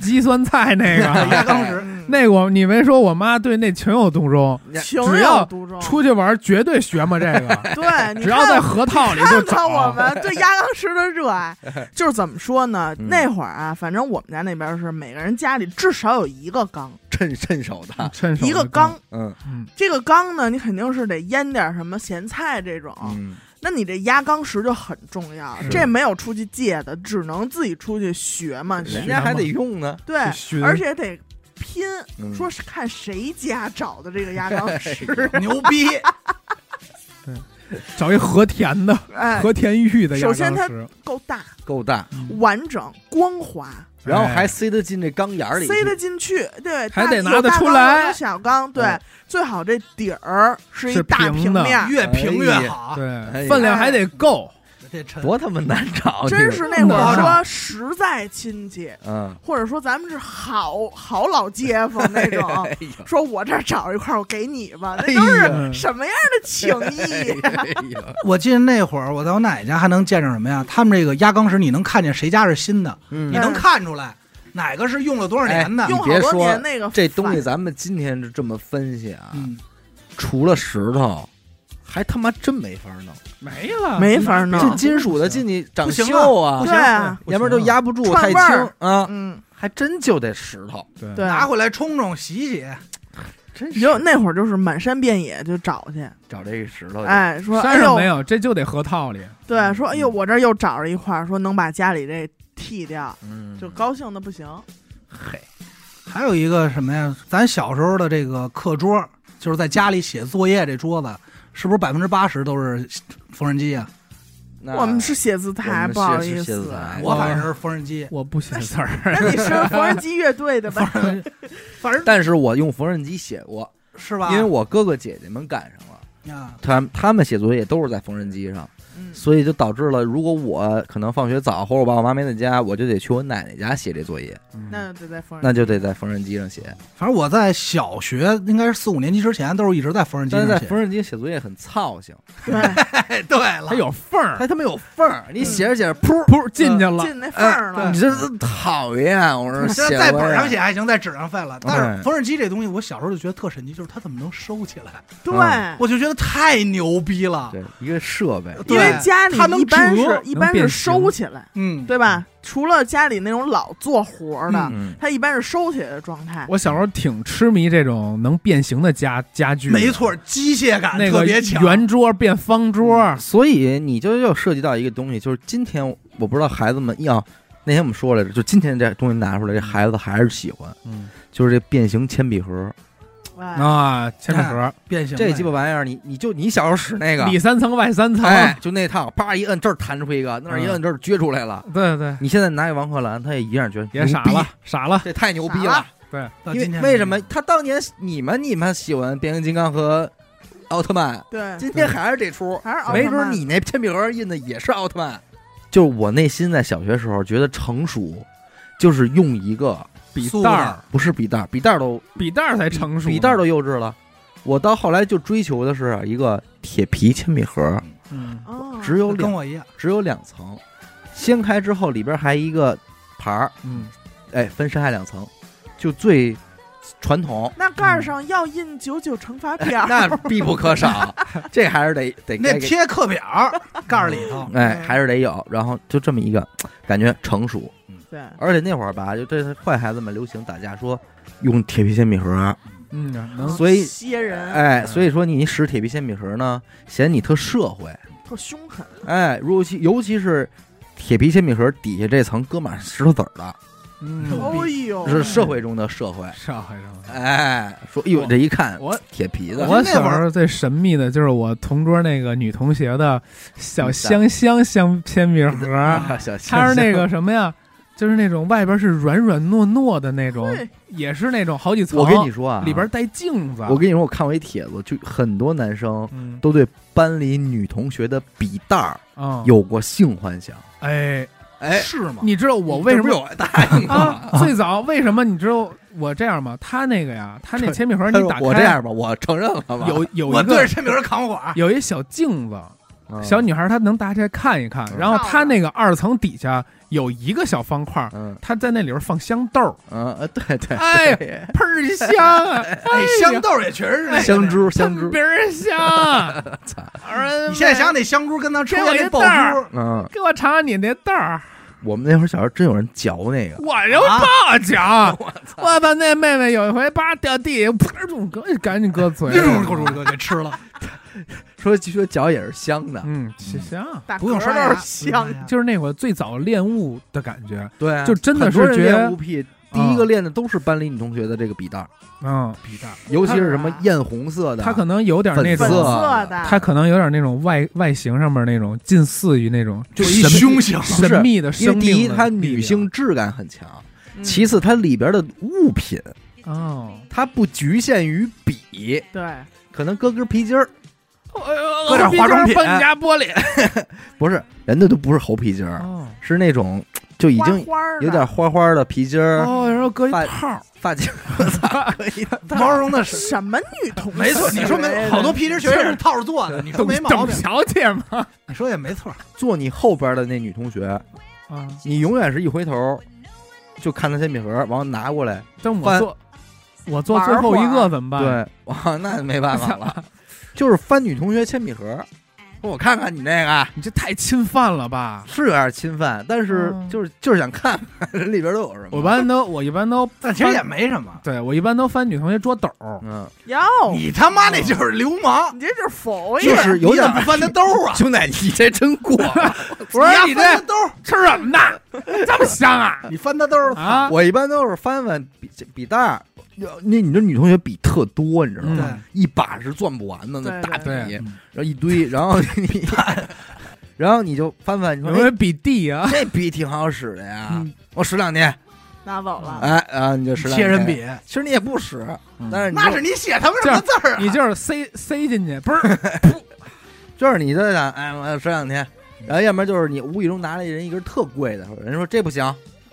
鸡酸菜那个，压缸石。嗯那个我你没说，我妈对那情有独钟，情只要有独钟，出去玩绝对学嘛这个，对，只要在看河套里就看看找。我们对压缸石的热爱，就是怎么说呢？嗯。那会儿啊，反正我们家那边是每个人家里至少有一个缸，趁趁手的，趁手一个缸。缸，。嗯。嗯，这个缸呢，你肯定是得腌点什么咸菜这种。嗯，那你这压缸石就很重要，这没有出去借的，只能自己出去学嘛。人家还得用呢，对，而且得拼，嗯。说是看谁家找的这个压缸石。牛逼！找一和田的哎，和田玉的首先它压缸石，够大、够大，完整、光滑，然后还塞得进这缸眼儿里，塞得进去。对，还得拿得出来有小缸，对嗯，最好这底儿是一大平面。越平越好。对，分量还得够。这沉多他妈难找，真是那会儿说实在亲戚，嗯，或者说咱们是好好老街坊那种，哎说我这儿找一块儿，我给你吧，那哎都是什么样的情谊？哎，我记得那会儿我在我奶奶家还能见着什么呀？他们这个压缸石，你能看见谁家是新的，嗯你能看出来哪个是用了多少年的哎。用好多别说年那个这东西咱们今天是这么分析啊，嗯，除了石头，还他妈真没法弄。没了，没法弄这金属的进去长锈啊不，对啊，要不然就压不住，太轻啊，嗯，还真就得石头，对对，拿回来冲冲洗洗，真你就那会儿就是满山遍野就找去，找这个石头。哎，说山上没，有，这就得河套里。对，说哎呦，我这儿又找着一块儿，说能把家里这剃掉，嗯，就高兴的不行。嘿，还有一个什么呀？咱小时候的这个课桌，就是在家里写作业这桌子，是不是百分之八十都是缝纫机啊？我们是写字台，们不好意思，我反正是缝纫机，我不写字儿，那你是缝纫机乐队的吧？反正 但是我用缝纫机写过，是吧？因为我哥哥姐姐们赶上了，啊，他他们写作业都是在缝纫机上，嗯，所以就导致了，如果我可能放学早，或者我爸我妈没在家，我就得去我奶奶家写这作业，那就得在缝纫，那就得在缝纫机上写。反正我在小学应该是四五年级之前，都是一直在缝纫机但是在上写。缝纫机写作业很操性，对，哎，对了还，有缝儿，它他妈有缝儿，你写着写着，噗，噗进去了。进那缝儿了你。这是讨厌！我说现写在在本上写还行，在纸上废了。但是缝纫机这东西，我小时候就觉得特神奇，就是它怎么能收起来？对，嗯我就觉得太牛逼了。对一个设备，因为对家里一般是一般是收起来，嗯，对吧？除了家里那种老做活儿的，嗯，它一般是收起来的状态。我小时候挺痴迷这种能变形的家家具，没，错，机械感那个特别强。圆桌变方桌，所以你就又涉及到一个东西，就是今天我不知道孩子们要那天我们说来着，就今天这东西拿出来，这孩子还是喜欢，嗯就是这变形铅笔盒，哎，啊，铅笔盒变形这鸡巴玩意儿，你你就你小时候使那个，里三层外三层，哎，就那套，叭一摁这儿弹出一个，那儿一摁这儿撅出来了。对对，你现在拿一王鹤兰，他也一样觉得牛逼也傻了，傻了，这太牛逼了了。对，因到今天为为什么他当年你们你们喜欢变形金刚和奥特曼，对，今天还是这出，还是奥特曼没准你那铅笔盒印的也是奥特曼。就我内心在小学时候觉得成熟，就是用一个笔袋儿，不是笔袋儿，笔袋儿都笔袋儿才成熟呢，笔袋儿都幼稚了。我到后来就追求的是一个铁皮铅笔盒，嗯哦，只有两跟我一样？只有两层，掀开之后里边还一个盘儿，嗯，哎，分上下两层，就最传统，那盖儿上要印九九乘法表，那 必不可少，这还是得得那贴课表盖儿里头，哎，还是得有。然后就这么一个感觉成熟，对，而且那会儿吧，就这坏孩子们流行打架，说用铁皮铅笔盒，嗯，能所以歇人，哎，所以说你使铁皮铅笔盒呢，显你特社会，特凶狠，哎，尤其尤其是铁皮铅笔盒底下这层搁满石头子儿的，嗯，哦呦，是社会中的社会。社会上。哎，说哎呦，这一看我铁皮的，我那会儿小时候最神秘的就是我同桌那个女同学的小嗯香香香铅笔盒，啊小它是那个什么呀？就是那种外边是软软糯糯的那种，对，也是那种好几层。我跟你说啊，里边带镜子。我跟你说，我看过一帖子，就很多男生嗯都对班里女同学的笔袋儿啊有过性幻想。哎，哎，是吗？你知道我为什么有答应啊吗？？最早为什么你知道我这样吗？他那个呀，他那铅笔盒你打开，我这样吧，我承认了吧？有有我一个对着铅笔盒扛火管，有一小镜子，嗯小女孩她能打开看一看，嗯然后她那个二层底下有一个小方块，嗯。他在那里边放香豆，嗯呃，对对，哎对 倍儿香啊！哎，香豆也确实是那香珠香珠。倍，儿香啊！操。你现在想想那香珠跟咱抽给我一烟那爆珠，嗯，给我尝尝你那豆儿，我们那会儿小时候真有人嚼那个，我就报警！我把那妹妹有一回叭掉地里，噗就赶赶紧搁嘴里，咕咕咕给吃了，说据说脚也是香的，嗯，香。打不用嗝刷牙，都是香，就是那会儿最早练物的感觉，对啊，就真的是觉得练物癖，第一个练的都是班里女同学的这个笔袋儿，嗯，笔袋，尤其是什么艳红色的，它可能有点那粉种，粉色色的，它可能有点那种外外形上面那种近似于那种就一神凶性，神秘的因为第一生命的力它女性质感很强，嗯其次它里边的物品哦，它不局限于笔，对，可能搁根皮筋儿，搁点化妆品搬家玻璃 不是人家都不是猴皮筋儿，哦是那种就已经有点花花的皮筋儿，哦，然后搁一发套儿，发夹，我操，可以的毛绒的。什么女同学？没错，你说没？好多皮筋确实是套着做的，你说没毛等病，小姐吗？你说也没错。坐你后边的那女同学，啊，你永远是一回头就看她铅笔盒，然后拿过来，但我做我做最后一个怎么办？，对，哇，那没办法了，就是翻女同学铅笔盒，说我看看你那个。你这太侵犯了吧？是有点侵犯，但是嗯就是就是想看看人 里边都有什么。我一般都我一般都 但其实也没什么。对我一般都翻女同学桌斗儿，嗯，哟，你他妈那就是流氓，你这就是否就爷，是有点你怎么不翻他兜啊？兄弟，你这真过了。我说你这丫翻他兜，吃什么呢？这么香啊？你翻他兜啊，我一般都是翻翻笔笔袋儿，那你这女同学笔特多，你知道嗯。吗？一把是攥不完的那大笔，然后一堆，然后你，然后你就翻翻，你说哎有没有比地啊？这笔挺好使的呀嗯，我使两天，拿走了，哎啊，你就使两天切人，笔，其实你也不使，嗯但是你那是你写他们什么字儿啊？你就是塞塞进去，不是？就是你在想，哎，我要使两天，然后要不然就是你无意中拿了人一根特贵的，人说这不行，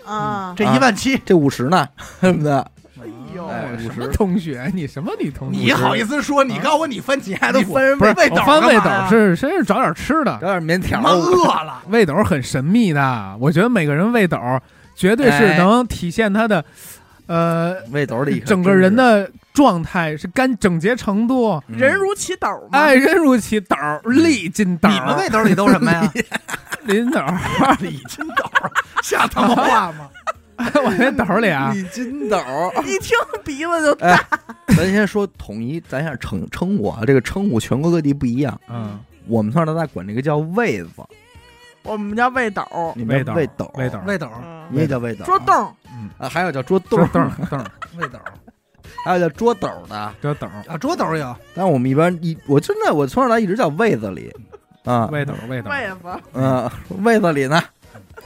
啊，这一万七，这五十呢，什么的，哎呦，哎什么同学？你什么女同学？你好意思说？你告诉我你翻钱的你翻人不是背斗我翻背斗是真是找点吃的找，点面条饿了，胃斗很神秘的。我觉得每个人胃斗绝对是哎能体现他的，呃，胃斗里整个人的状态是干整洁程度。嗯人如其斗嘛，哎，人如其斗，力尽斗。你们胃兜里都什么呀？林斗，李金斗，下他妈话吗？我那斗里啊，李金斗。一听鼻子就哎，咱先说统一，咱先称称呼啊，这个称呼全国各地不一样。嗯，我们从小到大管这个叫位子，我们叫胃斗，你们胃斗叫胃斗，胃斗胃斗，嗯你也叫胃斗，桌洞，啊，还有叫桌桌洞，凳凳胃斗还有叫桌斗的。桌斗啊，桌斗有，但我们一般一，我真的我从小到大一直叫位子里啊，位斗位斗，位子，嗯，位子里呢，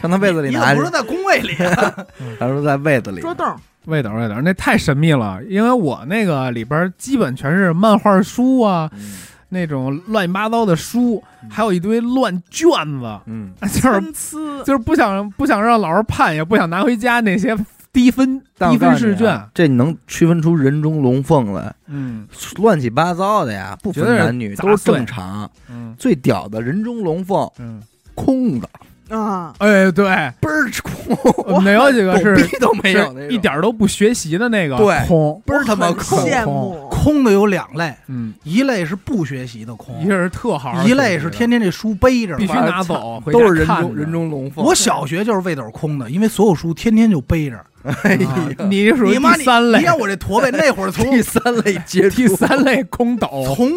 看他位子里拿你怎么不是在工位里啊？他说在被子里，桌洞，胃斗胃斗，那太神秘了。因为我那个里边基本全是漫画书啊，嗯。那种乱七八糟的书，还有一堆乱卷子，嗯，就是，就是不想不想让老师判，也不想拿回家那些低分低分试卷啊，，这你能区分出人中龙凤来，嗯。乱七八糟的呀，不分男女都是正常。嗯。最屌的人中龙凤，嗯，空的，啊，哎，对，倍儿空，我们有几个是逼都没有一点儿都不学习的那个对空，倍儿他妈空。羡慕。空的有两类，嗯，一类是不学习的空一，类是特好一类是天天这书背着必。须拿走，都是人中人中龙凤。我小学就是背斗空的，因为所有书天天就背着。哎啊呀，你属于你妈你第三类你，看我这驼背，那会儿从 第三类接触。第三类空斗，从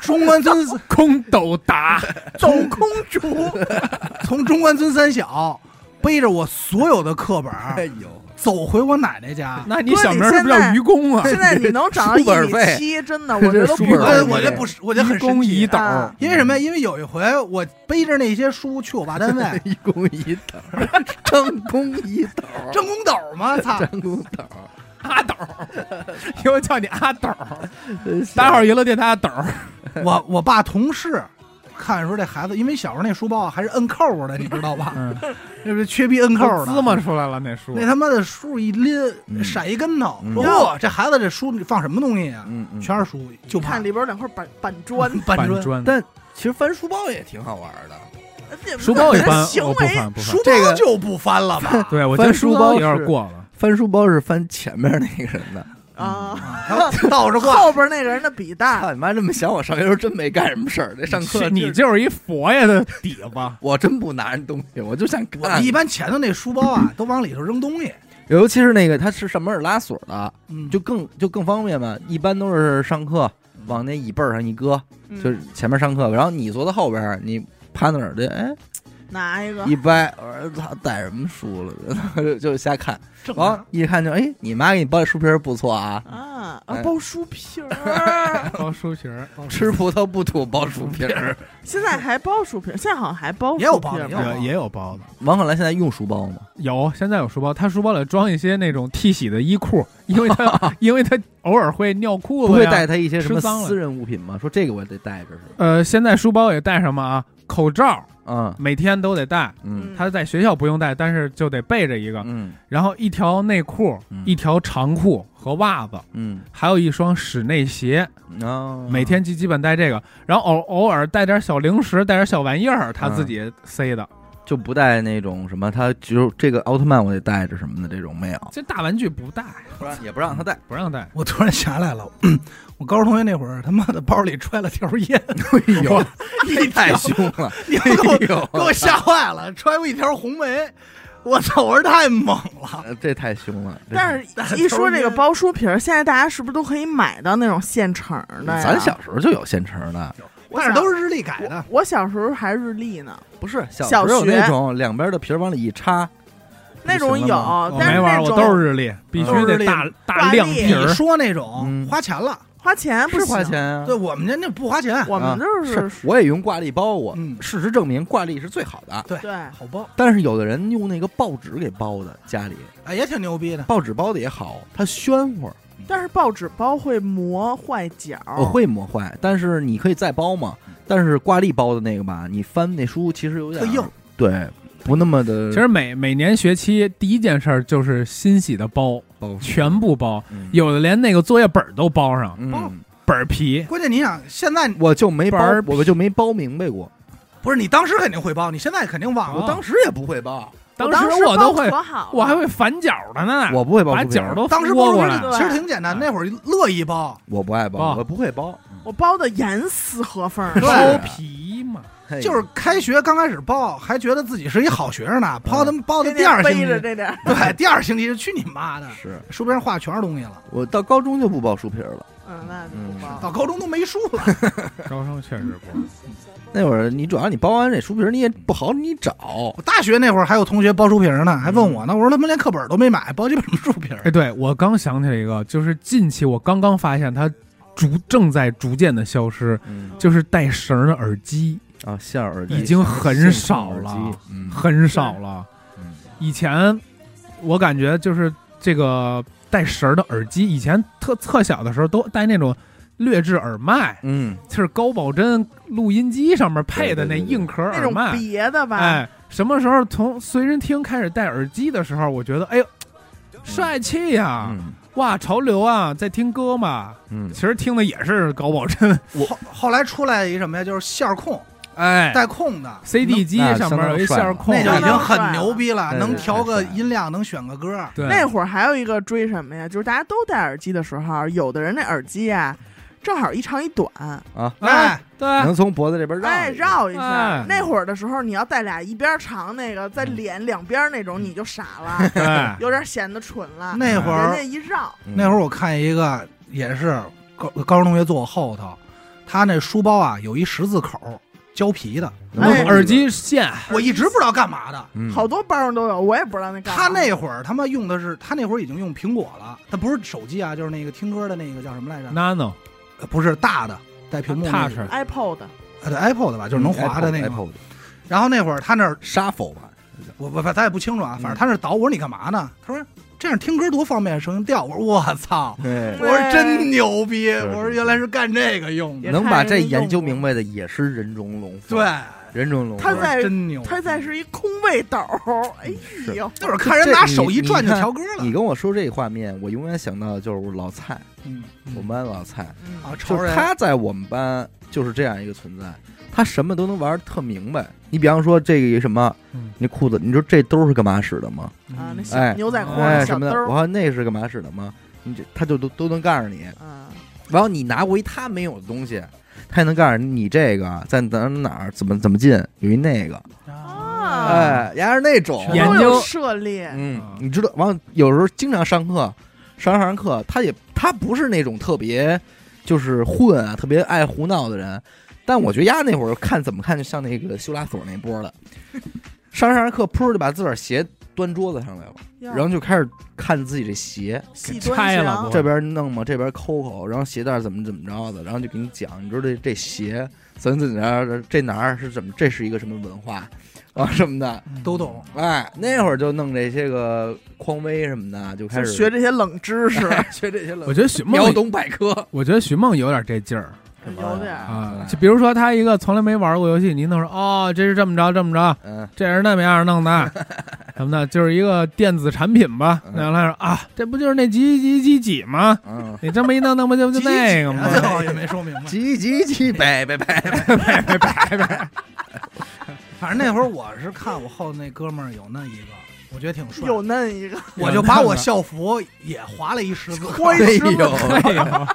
中关村 空斗打，斗空竹，从中关村三小背着我所有的课本哎呦，走回我奶奶家。那你小名是不是叫愚公啊？现在你能长一米七，真的，我觉得不我这不是，我觉得很愚公神奇移斗，啊因为什么？呀？因为有一回我背着那些书去我爸单位。一公一斗，张公一斗，正公斗吗，操！张公斗，阿斗，以后叫你阿斗，大伙儿娱乐电台阿斗，我我爸同事看的时候这孩子，因为小时候那书包啊还是摁扣的，你知道吧？嗯，这不是缺逼摁扣的，滋嘛出来了那书那，他妈的书一拎，嗯闪一跟头，嗯说嚯，这孩子这书里放什么东西啊？嗯嗯，全是书，就怕看里边两块板 板砖。板砖，但其实翻书包也挺好玩的。书包一般行我不为翻不翻书，这个包就不翻了吧？对我觉得翻书包有点过了。翻书包是翻前面那个人的。啊，然后 倒着挂，后边那个人的笔袋，操你妈！这么想，我上学时候真没干什么事儿。这上课你就就是一佛爷的底子，我真不拿人东西，我就想我看。一般前头那书包啊，都往里头扔东西，尤其是那个它是上面是拉锁的，嗯，就更就更方便嘛。一般都是上课往那椅背上一搁，嗯就是前面上课，然后你坐在后边，你趴那儿的，哎，拿一个一掰，我说他，带什么书了？就 就瞎看，完一看就哎，你妈给你包的书皮儿不错啊，啊包书皮儿，包书皮儿，吃葡萄不吐包书皮儿。现在还包书皮儿，现在好像还包也有包的也也有包的。王可兰现在用书包吗？有，现在有书包，他书包里装一些那种替洗的衣裤，因为他因为他偶尔会尿裤子呀。不会带他一些什么吃脏了私人物品吗？说这个我得带着是？呃，现在书包也带什么啊？口罩嗯每天都得带，嗯他在学校不用带，但是就得备着一个。嗯然后一条内裤嗯、一条长裤和袜子，嗯还有一双室内鞋，哦，每天基基本带这个。然后偶偶尔带点小零食，带点小玩意儿，他自己塞的。就不带那种什么，他只有这个奥特曼我得带着什么的这种没有，这大玩具不带，不让也不让他带。不让带。我突然想起来了，我高中同学那会儿，他妈的包里揣了条烟，哎呦，你太凶了！你给我哎，给我吓坏了，揣过一条红梅，我操，我说太猛了。呃这太凶了。这但是，一说这个包书皮儿，现在大家是不是都可以买到那种现成的呀？咱小时候就有现成的，但是都是日历改的，我小时候还日历呢，不是小小时候那种两边的皮儿往里一插，那种有但是没玩，那种我都是日历，必须得大大亮皮儿你。说那种嗯花钱了，花钱不是花，钱啊。对我们家那不花钱，我们啊就是我也用挂历包过，嗯事实证明挂历是最好的。对对好包，但是有的人用那个报纸给包的，家里哎，也挺牛逼的。报纸包的也好，它暄乎，但是报纸包会磨坏角，我会磨坏，但是你可以再包嘛。但是挂历包的那个吧，你翻那书其实有点特硬，对，不那么的。其实每每年学期第一件事儿就是欣喜的包，包全部包，嗯有的连那个作业本儿都包上，嗯，本儿皮。关键你想，现在我就没包我就没包明白过。不是你当时肯定会包，你现在肯定忘哦了。我当时也不会包，当时我都会我还会反角的呢，我不会包把书皮儿角都当时包过来。其实挺简单，那会儿乐意包，我不爱包，我不会包，我包的严丝合缝包皮嘛，就是开学刚开始包，还觉得自己是一好学生呢，包他妈包的第二星期，对，第二星期就去你妈的，是书边上画全是东西了，我到高中就不包书皮了。嗯，那就不包。到高中都没书了。高中确实不。那会儿你主要你包完这书皮儿你也不好你找，我大学那会儿还有同学包书皮儿呢，还问我呢，我说他们连课本都没买，包几本书皮儿哎，。对我刚想起来一个，就是近期我刚刚发现它逐正在逐渐的消失，嗯就是带绳儿的耳机啊，线耳机已经很少了很少了。嗯以前我感觉就是这个带绳儿的耳机，以前特特小的时候都带那种劣质耳麦，嗯，就是高保真录音机上面配的那对对对对硬壳那种耳麦。别的吧，哎，什么时候从随身听开始戴耳机的时候，我觉得哎呦，帅气呀、嗯哇，潮流啊，在听歌嘛。嗯其实听的也是高保真，后后来出来一什么呀，就是线控，哎带控的。，CD 机上面有一线控，那就已经很牛逼了，对能调个音量，能选个歌。对那会儿还有一个追什么呀？就是大家都戴耳机的时候，有的人那耳机啊，正好一长一短，啊，哎，对，能从脖子这边绕哎，绕一下。哎。那会儿的时候，你要带俩一边长那个，在脸两边那种，你就傻了，对，有点显得蠢了。那会儿人家一绕，嗯。那会儿我看一个也是高高中同学坐我后头，他那书包啊有一十字口，胶皮的，哎。耳机线，我一直不知道干嘛的。嗯。好多包上都有，我也不知道那干嘛。他那会儿他妈用的是，他那会儿已经用苹果了，他不是手机啊，就是那个听歌的那个叫什么来着？Nano 呃不是大的带屏幕那 Touch 个，iPod，呃对 iPod 吧，就是能滑的那个。iPod 然后那会儿他那儿 shuffle 吧，我我咱也不清楚啊，嗯反正他那儿导，我说你干嘛呢？他说这样听歌多方便，声音调。我说我操，对。我说真牛逼，我说原来是干这个用的。能把这研究明白的也是人中龙凤，对，人中龙凤。他在真牛，他再是一空位斗，哎呦，就是看人拿手一转就调歌了。你跟我说这画面，我永远想到的就是老蔡，嗯我们班老蔡，啊，就是他在我们班就是这样一个存在，他什么都能玩得特明白。你比方说这个什么嗯，那裤子，你知道这兜是干嘛使的吗？啊，那牛仔裤哎，什么的，小兜儿，我说那是干嘛使的吗？你这他就都都能告诉你。啊，然后你拿过一他没有的东西，他也能告诉你你这个在哪儿哪儿怎么怎么进，有一那个，啊，哎，也是那种研究涉猎，嗯，你知道，完了有时候经常上课，上着上课，他也他不是那种特别就是混啊，特别爱胡闹的人，但我觉得丫那会儿看怎么看就像那个修拉索那波的，上着上着课，噗就把自个儿鞋端桌子上来了，然后就开始看自己这鞋，拆了不这边弄嘛，这边抠抠，然后鞋带怎么怎么着的，然后就给你讲，你知道这这鞋怎么怎么着，这哪儿是怎么，这是一个什么文化啊什么的，都懂。哎，那会儿就弄这些个匡威什么的，就开始学这些冷知识，学这些冷。我觉得许秒梦，懂百科我觉得许梦有点这劲儿有点啊。就比如说他一个从来没玩过游戏，您能说哦，这是这么着这么着，嗯，这是那么样弄的，什么的，就是一个电子产品吧。然后他说啊，这不就是那几几几几吗？嗯，你这么一弄，那不就 就那个吗？最后也没说明白。叽叽叽，拜拜拜，拜拜拜，反正那会儿我是看我后那哥们儿有那一个，我觉得挺帅，又嫩一个，我就把我校服也划了一十字 口，哎我也是呦，哎呦，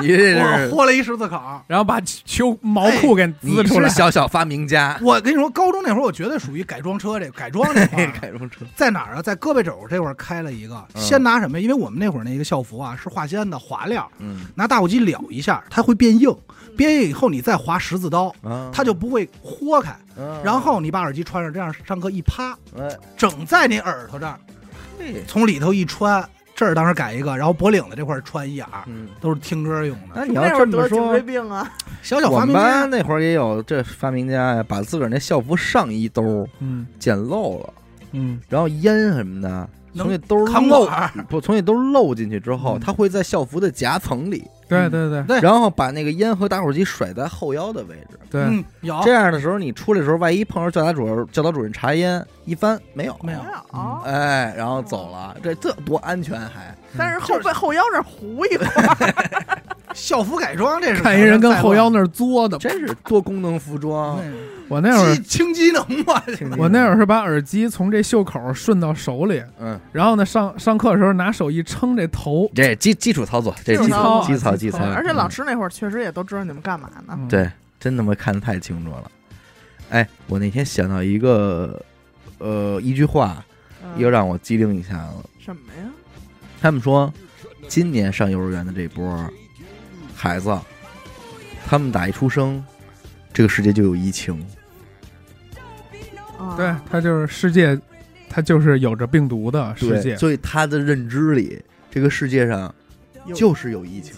你这是豁了一十字口。然后把秋毛裤给你滋出来是，小小发明家，我跟你说，高中那会儿我绝对属于改装车这改装这块 改装车，在哪儿啊？在胳膊肘这块儿开了一个，嗯先拿什么？因为我们那会儿那个校服啊是化纤的滑料，嗯拿打火机燎一下，它会变硬，变硬以后你再划十字刀，啊，它就不会豁开。嗯，然后你把耳机穿上，这样上课一趴，哎，整在你耳朵这儿，嘿。从里头一穿，这儿当时改一个，然后脖领子这块儿穿一眼儿，嗯，都是听歌用的。那你要那会这么说颈椎，病啊，小小发明我们班家，那会儿也有这发明家呀，把自个儿那校服上衣兜嗯。捡漏了，嗯，然后烟什么的从那兜扛漏管儿。不从那兜漏进去之后，嗯。他会在校服的夹层里，对对对。对。然后把那个烟和打火机甩在后腰的位置。对，嗯，有。这样的时候，你出来的时候，万一碰上教导主任，教导主任查烟，一翻没有，没有。没有嗯哎，然后走了，这这多安全还？但是后背后腰那糊一块儿，校服改装，这是看一人跟后腰那儿作的。真是多功能服装。我那会儿机轻机能嘛，我那会儿是把耳机从这袖口顺到手里，嗯，然后呢上上课的时候拿手一撑这头，这基基础操作，这基操基操基操，而且老嗯师那会儿确实也都知道你们干嘛呢。嗯，对，真他妈看得太清楚了。哎，我那天想到一个，呃，一句话，嗯又让我机灵一下子。什么呀？他们说，今年上幼儿园的这波孩子，他们打一出生，这个世界就有疫情。啊对，他就是世界，他就是有着病毒的世，界。所以他的认知里，这个世界上就是有疫情。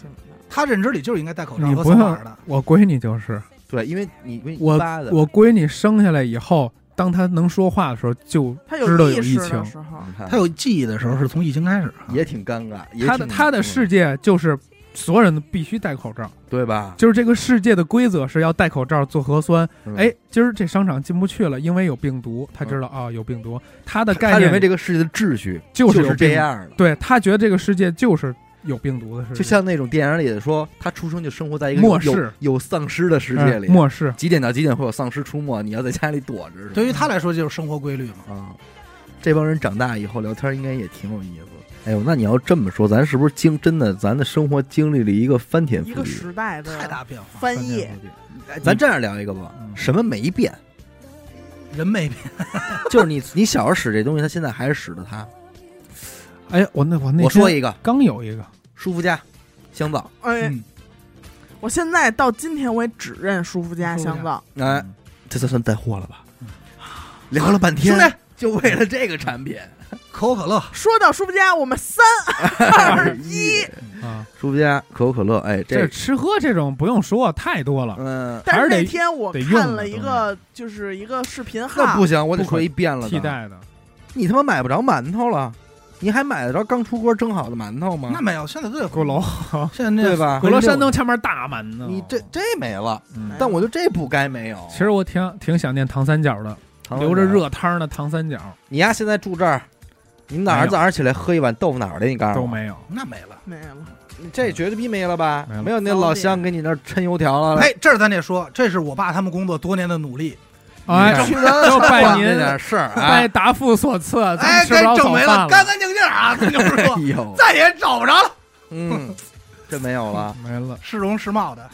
他认知里就是应该戴口罩你不用和扫码的。，我闺女就是对，因为你我我闺女生下来以后，当他能说话的时候，就知道有疫情的。时候，他有记忆的时候是从疫情开始啊，也挺尴尬，他的他的世界就是所有人都必须戴口罩，对吧？就是这个世界的规则是要戴口罩做核酸。嗯哎，今儿这商场进不去了，因为有病毒，他知道啊有病毒，他的概他认为这个世界的秩序就是这样的。对他觉得这个世界就是有病毒的世界，就像那种电影里的说，他出生就生活在一个有末世有丧尸的世界哎里，末世，几点到几点会有丧尸出没，你要在家里躲着。对于他来说就是生活规律嘛。啊，这帮人长大以后聊天应该也挺有意思。哎呦，那你要这么说，咱是不是经真的咱的生活经历了一个翻天一个覆地？时代的太大变化，翻页，哎咱这样聊一个吧，嗯什么没变？人没变，就是你你小时候使这东西，他现在还是使的它。哎，我那我那我说一个刚有一个，舒肤佳香皂，哎，嗯。我现在到今天我也只认舒肤佳香皂，哎，这算算带货了吧？聊了半天，兄弟，就为了这个产品，可口可乐，说到舒肤佳，我们三二一，啊，舒肤佳、可口可乐，哎，这这吃喝这种不用说，太多了。嗯，但是还是得那天我得用看了一个，就是一个视频号，那不行，我得说一遍了。替，代的，你他妈买不着馒头了，你还买得着刚出锅蒸好的馒头吗？那没有，现在都有鼓楼，现在那对？吧？鼓楼山东前面大馒头。你这这没了，嗯，但我觉得这不该没有。其实我挺挺想念糖三角的，唐留着，热汤的糖三角你丫现在住这儿，你哪儿早上起来喝一碗豆腐脑的？你告诉我，都没有。那没了。没了，你这绝对逼没了吧？没了没有那老乡给你那儿抻油条了。哎，这儿咱得说，这是我爸他们工作多年的努力。哎，去咱就拜您点事儿，拜哎，答复所赐，咱哎，该整没了，干干净净啊！咱就 说，再也找不着了，嗯，这没有了。没了。市容市貌的。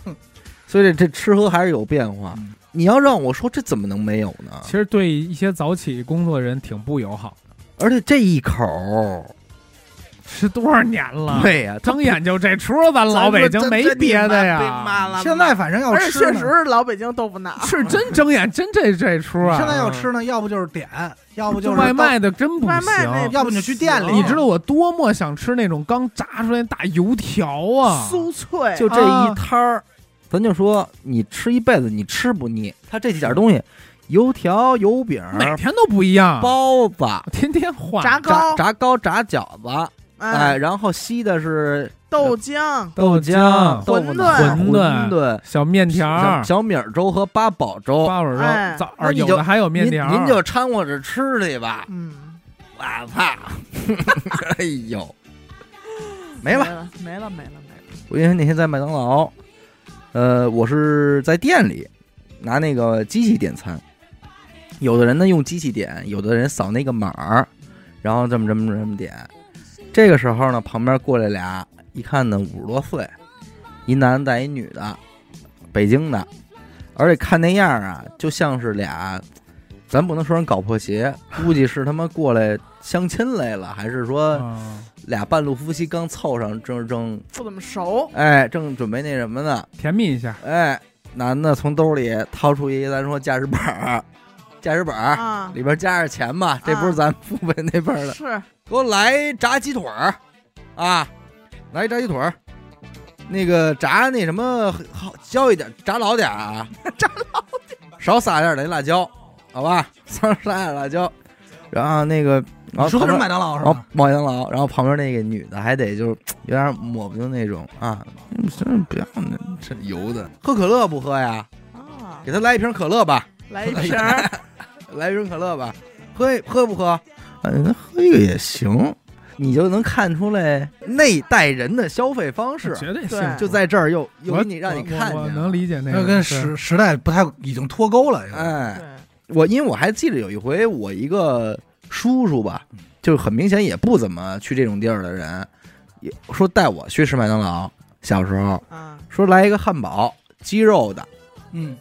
所以这这吃喝还是有变化嗯。你要让我说，这怎么能没有呢？其实对一些早起工作人挺不友好的，而且这一口儿，吃多少年了？对呀，睁眼就这出，咱老北京没别的呀，现在反正要吃，确实是老北京豆腐脑，是真 睁眼真这这出啊！现在要吃呢，要不就是点，要不就是外卖的真不外卖那行。要不你就去店里你知道我多么想吃那种刚炸出来大油条啊！酥脆，就这一摊儿，咱就说你吃一辈子你吃不腻。它这几点东西，油条、油饼、每天都不一样，包子、天天换炸炸糕，炸糕、炸饺子，哎，哎，然后吸的是豆浆，豆浆、豆腐脑、馄饨。馄饨、小面条小、米粥和八宝粥。八宝粥。哎，早那你就有的还有面条，您就掺和着吃去吧。嗯，我操！哎呦，没没了。了，没了，没了，没了，我因为那天在麦当劳，呃，我是在店里拿那个机器点餐，有的人呢用机器点，有的人扫那个码儿，然后这么这么这么点。这个时候呢，旁边过来俩，一看呢五十多岁，一男的带一女的，北京的，而且看那样啊，就像是俩，咱不能说人搞破鞋，估计是他妈过来相亲来了，还是说啊俩半路夫妻刚凑上，正正不怎么熟，哎，正准备那什么呢？甜蜜一下，哎，男的从兜里掏出一咱说驾驶本儿，驾驶本儿、啊，里边加着钱吧，这不是咱父辈那辈儿的，是给我来炸鸡腿儿啊，来一炸鸡腿儿，那个炸那什么好焦一点，炸老点儿啊，炸老点，少撒点儿那辣椒，好吧，少撒点辣椒，然后那个。然后你说麦当劳是吧？麦当劳，然后旁边那个女的还得就是有点抹不就那种啊，嗯真是不要那这油的，喝可乐不喝呀？啊，给他来一瓶可乐吧，来一瓶儿，来一瓶可乐吧，喝喝不喝？嗯，那喝一个也行，你就能看出来那代人的消费方式，绝对对就在这儿又又给你让你看见了，能理解那个跟时时代不太已经脱钩了。哎，我因为我还记得有一回，我一个叔叔吧，就很明显也不怎么去这种地儿的人，也说带我去吃麦当劳。小时候。啊，说来一个汉堡，鸡肉的，嗯，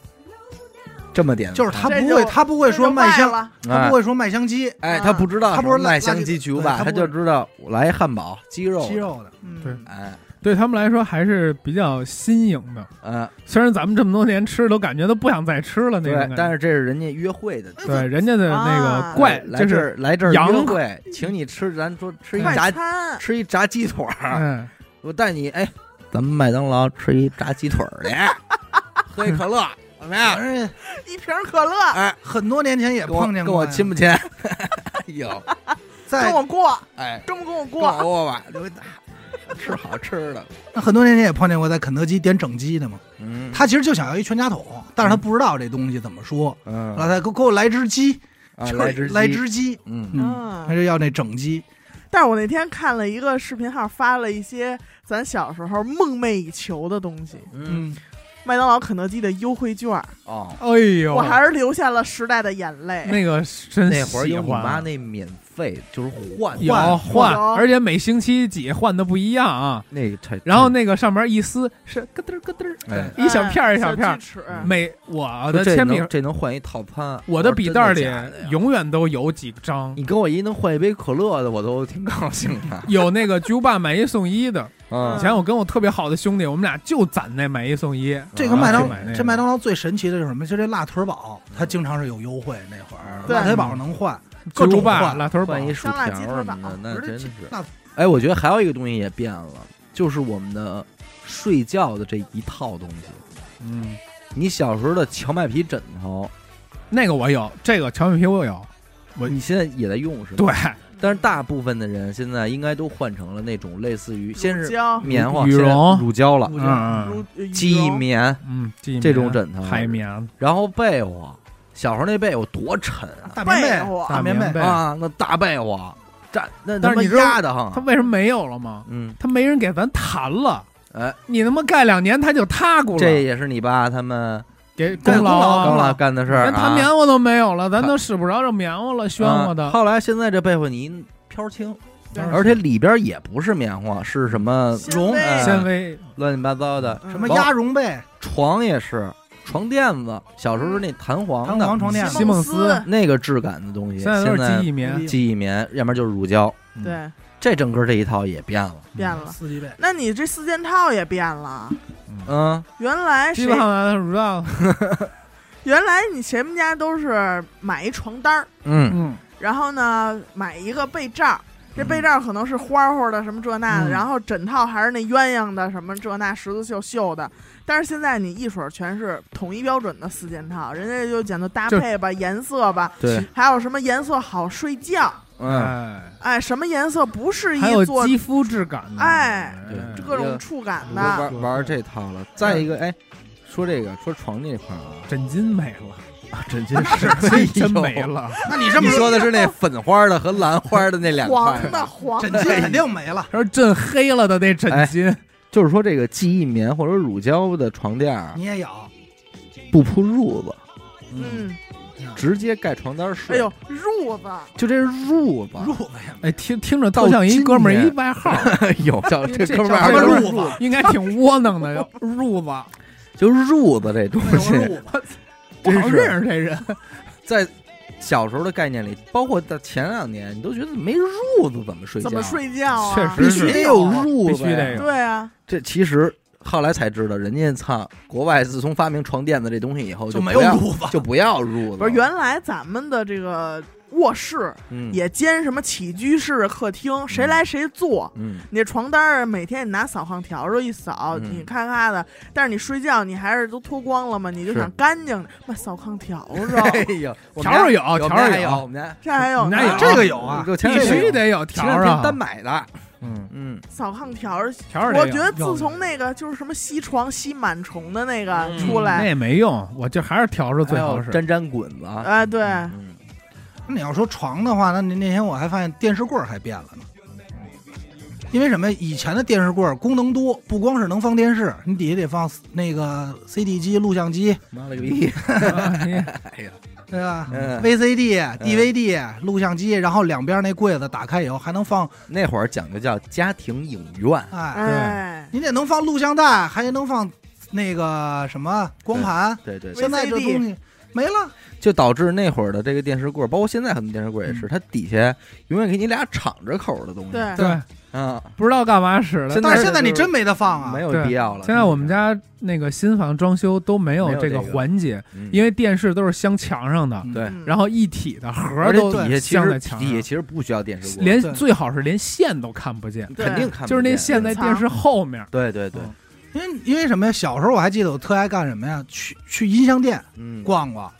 这么点，就是他不会，他不会说麦香，他不会说麦香鸡，哎，啊他不知道他不是麦香鸡巨无霸，他就知道我来一汉堡鸡肉，鸡，肉的。嗯，对。哎，对他们来说还是比较新颖的。嗯，虽然咱们这么多年吃，都感觉都不想再吃了那种但是这是人家约会的，对人家的那啊。个怪来这就是儿来这儿洋约会，请你吃，咱说吃一炸，吃一炸鸡腿儿，哎，我带你哎，咱们麦当劳吃一炸鸡腿儿去，喝一可乐，怎么样？反正一瓶可乐，哎，很多年前也碰见过跟，我亲不亲？哎呦，跟我过，哎，跟不跟我跟我过？过吧，留一大吃好吃的，那很多年前也碰见过在肯德基点整鸡的嘛。嗯，他其实就想要一全家桶，但是他不知道这东西怎么说，嗯。老太给给我来只鸡，来只鸡。来只鸡，嗯。他就要那整鸡。但是我那天看了一个视频号，发了一些咱小时候梦寐以求的东西，嗯，麦当劳、肯德基的优惠券儿，哦，哎呦，我还是流下了时代的眼泪。那个真那会有你欢妈那免费，就是换有换换，而且每星期几换的不一样啊。那个才，然后那个上面一撕是咯噔儿咯噔一小片一小片每我的签名能，这能换一套餐，我的笔袋里永远都有几张，你跟我一能换一杯可乐的，我都挺高兴的。有那个巨无霸买一送一的。嗯以前我跟我特别好的兄弟，我们俩就攒那买一送一。这个麦当去买那个这麦当劳最神奇的是什么？就这辣腿堡，它经常是有优惠。那会儿对辣腿堡能换，巨各种、换辣腿堡换，一薯香辣条鸡腿堡什么的，那真是。那哎，我觉得还有一个东西也变了，就是我们的睡觉的这一套东西。嗯，你小时候的荞麦皮枕头，那个我有，这个荞麦皮我有。我你现在也在用是吧？对，但是大部分的人现在应该都换成了那种类似于先是棉花、羽绒。乳胶了，乳嗯嗯。记忆棉，嗯，记忆这种枕头。海绵，然后被窝。小时候那被窝多沉啊！大棉被。大棉被。啊，那大被窝，站那但是你知道压的慌它。为什么没有了吗？嗯，它没人给咱弹了。哎，你他妈盖两年，它就塌咕了。这也是你爸他们给功劳功劳干的事儿连弹啊。棉花都没有了，咱都使不着这棉花了，宣乎的。啊后来现在这被窝你一飘轻，而且里边也不是棉花，是什么绒纤维哎纤维乱七八糟的。嗯什么鸭绒被、床也是，床垫子，小时候是那弹簧弹的，簧床垫子，西蒙斯那个质感的东西，现在都是记忆棉。记忆棉，要不然就是乳胶。嗯，对这整个这一套也变了。变了。四季被。那你这四件套也变了，嗯，原来谁基本上咱不知道。原来你谁们家都是买一床单儿，嗯，嗯，然后呢买一个被罩儿，这被罩儿可能是花花的什么这那的，嗯。然后枕套还是那鸳鸯的什么这那十字绣绣的。但是现在你一水儿全是统一标准的四件套，人家就讲究搭就配吧、颜色吧，对，还有什么颜色好睡觉，嗯，哎，哎，什么颜色不适还有宜做肌肤质感的。哎对各种触感的。玩玩这套了。再一个，哎，说这个说床那块儿啊，枕巾没了，枕巾是 真没。了。那你这么你说的是那粉花的和蓝花的那两块黄的黄枕巾肯定没了。说震黑了的那枕巾，就是说这个记忆棉或者乳胶的床垫儿你也有，不铺褥子，嗯，直接盖床单睡。哎呦，褥子，就这褥子，褥子呀。哎，听听着倒像一哥们儿一外号，有叫这哥们这儿叫褥子应该挺窝囊的。褥子，就褥子这东西，我 是。认识这人。在小时候的概念里，包括在前两年，你都觉得没褥子怎么睡觉？怎么睡觉啊？确实必须得有褥子，必须得有。对啊，这其实后来才知道，人家操，国外自从发明床垫子这东西以后，就没有褥子。就不要褥子。不是原来咱们的这个卧室嗯。也兼什么起居室、客厅，谁来谁坐。嗯。你这床单儿每天你拿扫炕笤帚一扫，嗯。你咔咔的，但是你睡觉你还是都脱光了嘛，你就想干净。妈扫炕笤 哎帚，呦，我们条儿有家有，条儿有我们家有，我们家这还有我们家有。呢这个有啊，必须得有条儿啊。前两天单，买的，嗯，嗯，扫炕。条儿我觉得自从那个就是什么吸床吸螨虫的那个嗯那出来，也没用，我这还是笤帚最还有好使。沾沾滚子啊。哎，对，嗯那你要说床的话，那那那天我还发现电视柜儿还变了呢。因为什么？以前的电视柜儿功能多，不光是能放电视，你底下得放那个 CD 机、录像机，妈了个逼！哎 哎呀，对吧、嗯。V c d DVD、录像机，然后两边那柜子打开以后还能放，那会儿讲究叫家庭影院，哎，对，你得能放录像带，还能放那个什么光盘。对对对，现在这东西没了，就导致那会儿的这个电视柜，包括现在很多电视柜也是，它底下永远给你俩敞着口的东西。对对，啊，不知道干嘛使的现。在但是现在你真没得放啊。没。有必要了。现在我们家那个新房装修都没有这个环节，嗯。因为电视都是镶墙上的，嗯。对。嗯然后一体的盒儿都底下镶在墙底下上，其实不需要电视，连最好是连线都看不见，肯定看不见，就是那线在电视后面。对对对，因为因为什么呀？小时候我还记得我特爱干什么呀？去去音像店嗯，逛逛，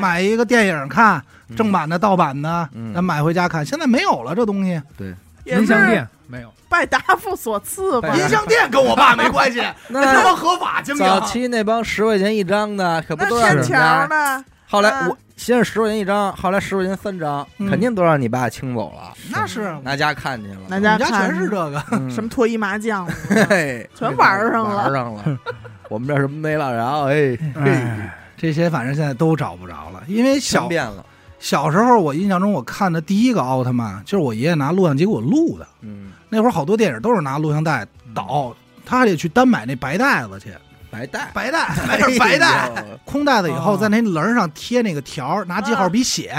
买一个电影看，正版的、盗版的，嗯。咱买回家看。现在没有了这东西，对。音像店没有，拜达夫所赐吧拜。音像店跟我爸没关系，那他妈合法经营。早期那帮十块钱一张的，可不那都让天桥人家？呢？后来嗯我先是十块钱一张，后来十块钱三张，嗯肯定都让你爸清走了，那是拿家看去了，拿我们家全是这个。嗯什么脱衣麻将，嘿，全玩上了玩上了。我们这什么没了，然后哎，哎，这些反正现在都找不着了，因为全小变了。小时候我印象中我看的第一个奥特曼就是我爷爷拿录像机给我录的。嗯，那会儿好多电影都是拿录像带导，他还得去单买那白袋子去，白带，白带买点白带，空袋子以后哦在那棱上贴那个条，拿记号笔写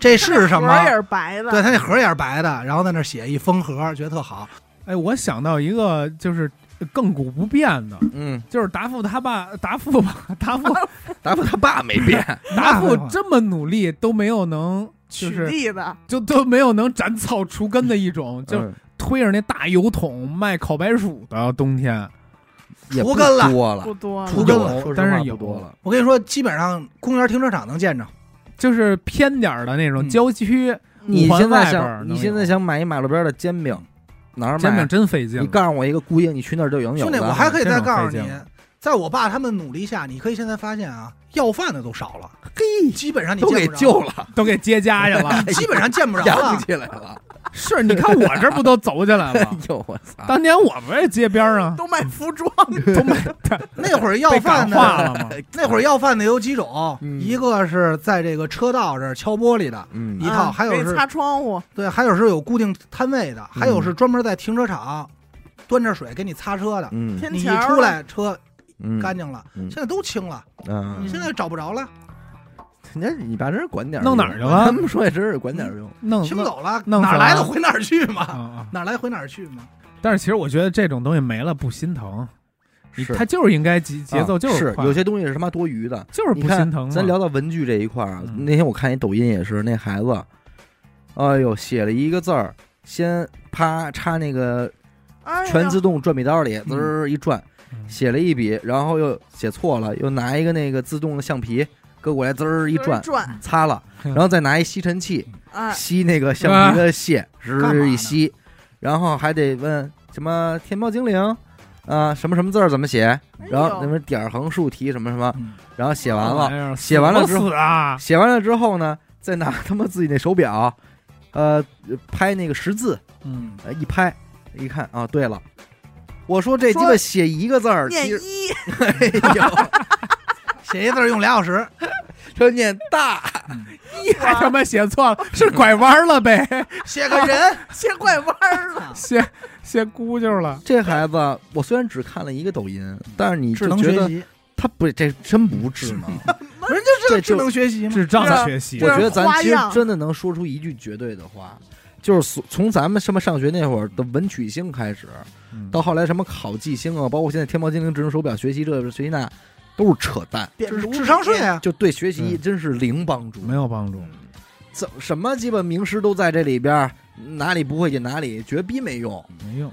这是什么？盒也么。是白的，对他那盒也是白的，然后在那写一封盒，觉得特好。哎，我想到一个就是亘古不变的，嗯，就是达富他爸，达富吧，达富 达夫他爸没变，达富这么努力都没有能，就取是缔的，就都没有能斩草除根的一种，就推着那大油桶卖烤白薯的冬天，也不除根了。多了。不，多了。除根了但是也多了。我跟你说，基本上公园停车场能见着。就是偏点儿的那种嗯。郊区，你现在想，你现在想买一马路边的煎饼，哪儿煎饼买？真费劲。你告诉我一个姑爷，你去那儿就有有兄弟，我还可以再告诉你在我爸他们努力下，你可以现在发现啊，要饭的都少了，嘿，基本上你都给救了，都给接家去了。基本上见不着养了。起来了。是，你看我这不都走起来 哎了？呦我操！当年我们也街边儿啊，都卖服装，都卖那会儿要被饭感化的，了吗？那会儿要饭的有几种，嗯。一个是在这个车道这儿敲玻璃的，嗯。一套啊还有是擦窗户，对，还有是有固定摊位的，还有嗯是专门在停车场端着水给你擦车的。嗯。你一天桥出来车嗯，干净了，嗯。现在都清了，嗯你现在找不着了，你这你爸真是管点儿弄哪儿去了他们说也真是管点儿用。弄弄清走了，弄哪儿来的回哪儿去啊嘛，啊！哪儿来回哪儿去嘛。但是其实我觉得这种东西没了不心疼，你是它就是应该节节奏啊就是快有些东西是他妈多余的。就是不心疼。咱聊到文具这一块儿啊，嗯那天我看一抖音也是，那孩子，哎呦，写了一个字儿，先啪插那个全自动转笔刀里，滋嗯儿一转，嗯写了一笔，然后又写错了，又拿一个那个自动的橡皮搁过来，滋儿一转，转，擦了，嗯然后再拿一吸尘器哎，吸那个橡皮的屑，干嘛吱一吸，然后还得问什么天猫精灵啊，什么什么字儿怎么写，哎然后呦那边点儿横竖提什么什么，嗯然后写完了。写完了之后啊，写完了之后呢，再拿他妈自己那手表，呃，拍那个识字，嗯，呃，一拍一看啊，对了，我说这鸡巴写一个字儿，念一，哎呦，写一字儿用俩小时，说念大，一还他妈写错了，是拐弯了呗，写个人，写拐弯儿了，写写咕啾了。这孩子，我虽然只看了一个抖音，但是你智就觉得能学习，他不，这真不智能。不是就是这就智能学习吗？智障学习我，觉得咱其实真的能说出一句绝对的话，就是从从咱们什么上学那会儿的文曲星开始，嗯到后来什么考记星啊，包括现在天猫精灵智能手表学习这学习那，都是扯淡，智商税啊，就对学习嗯。真是零帮助。没有帮助。怎什么基本名师都在这里边，哪里不会进哪里，绝逼没用。没用，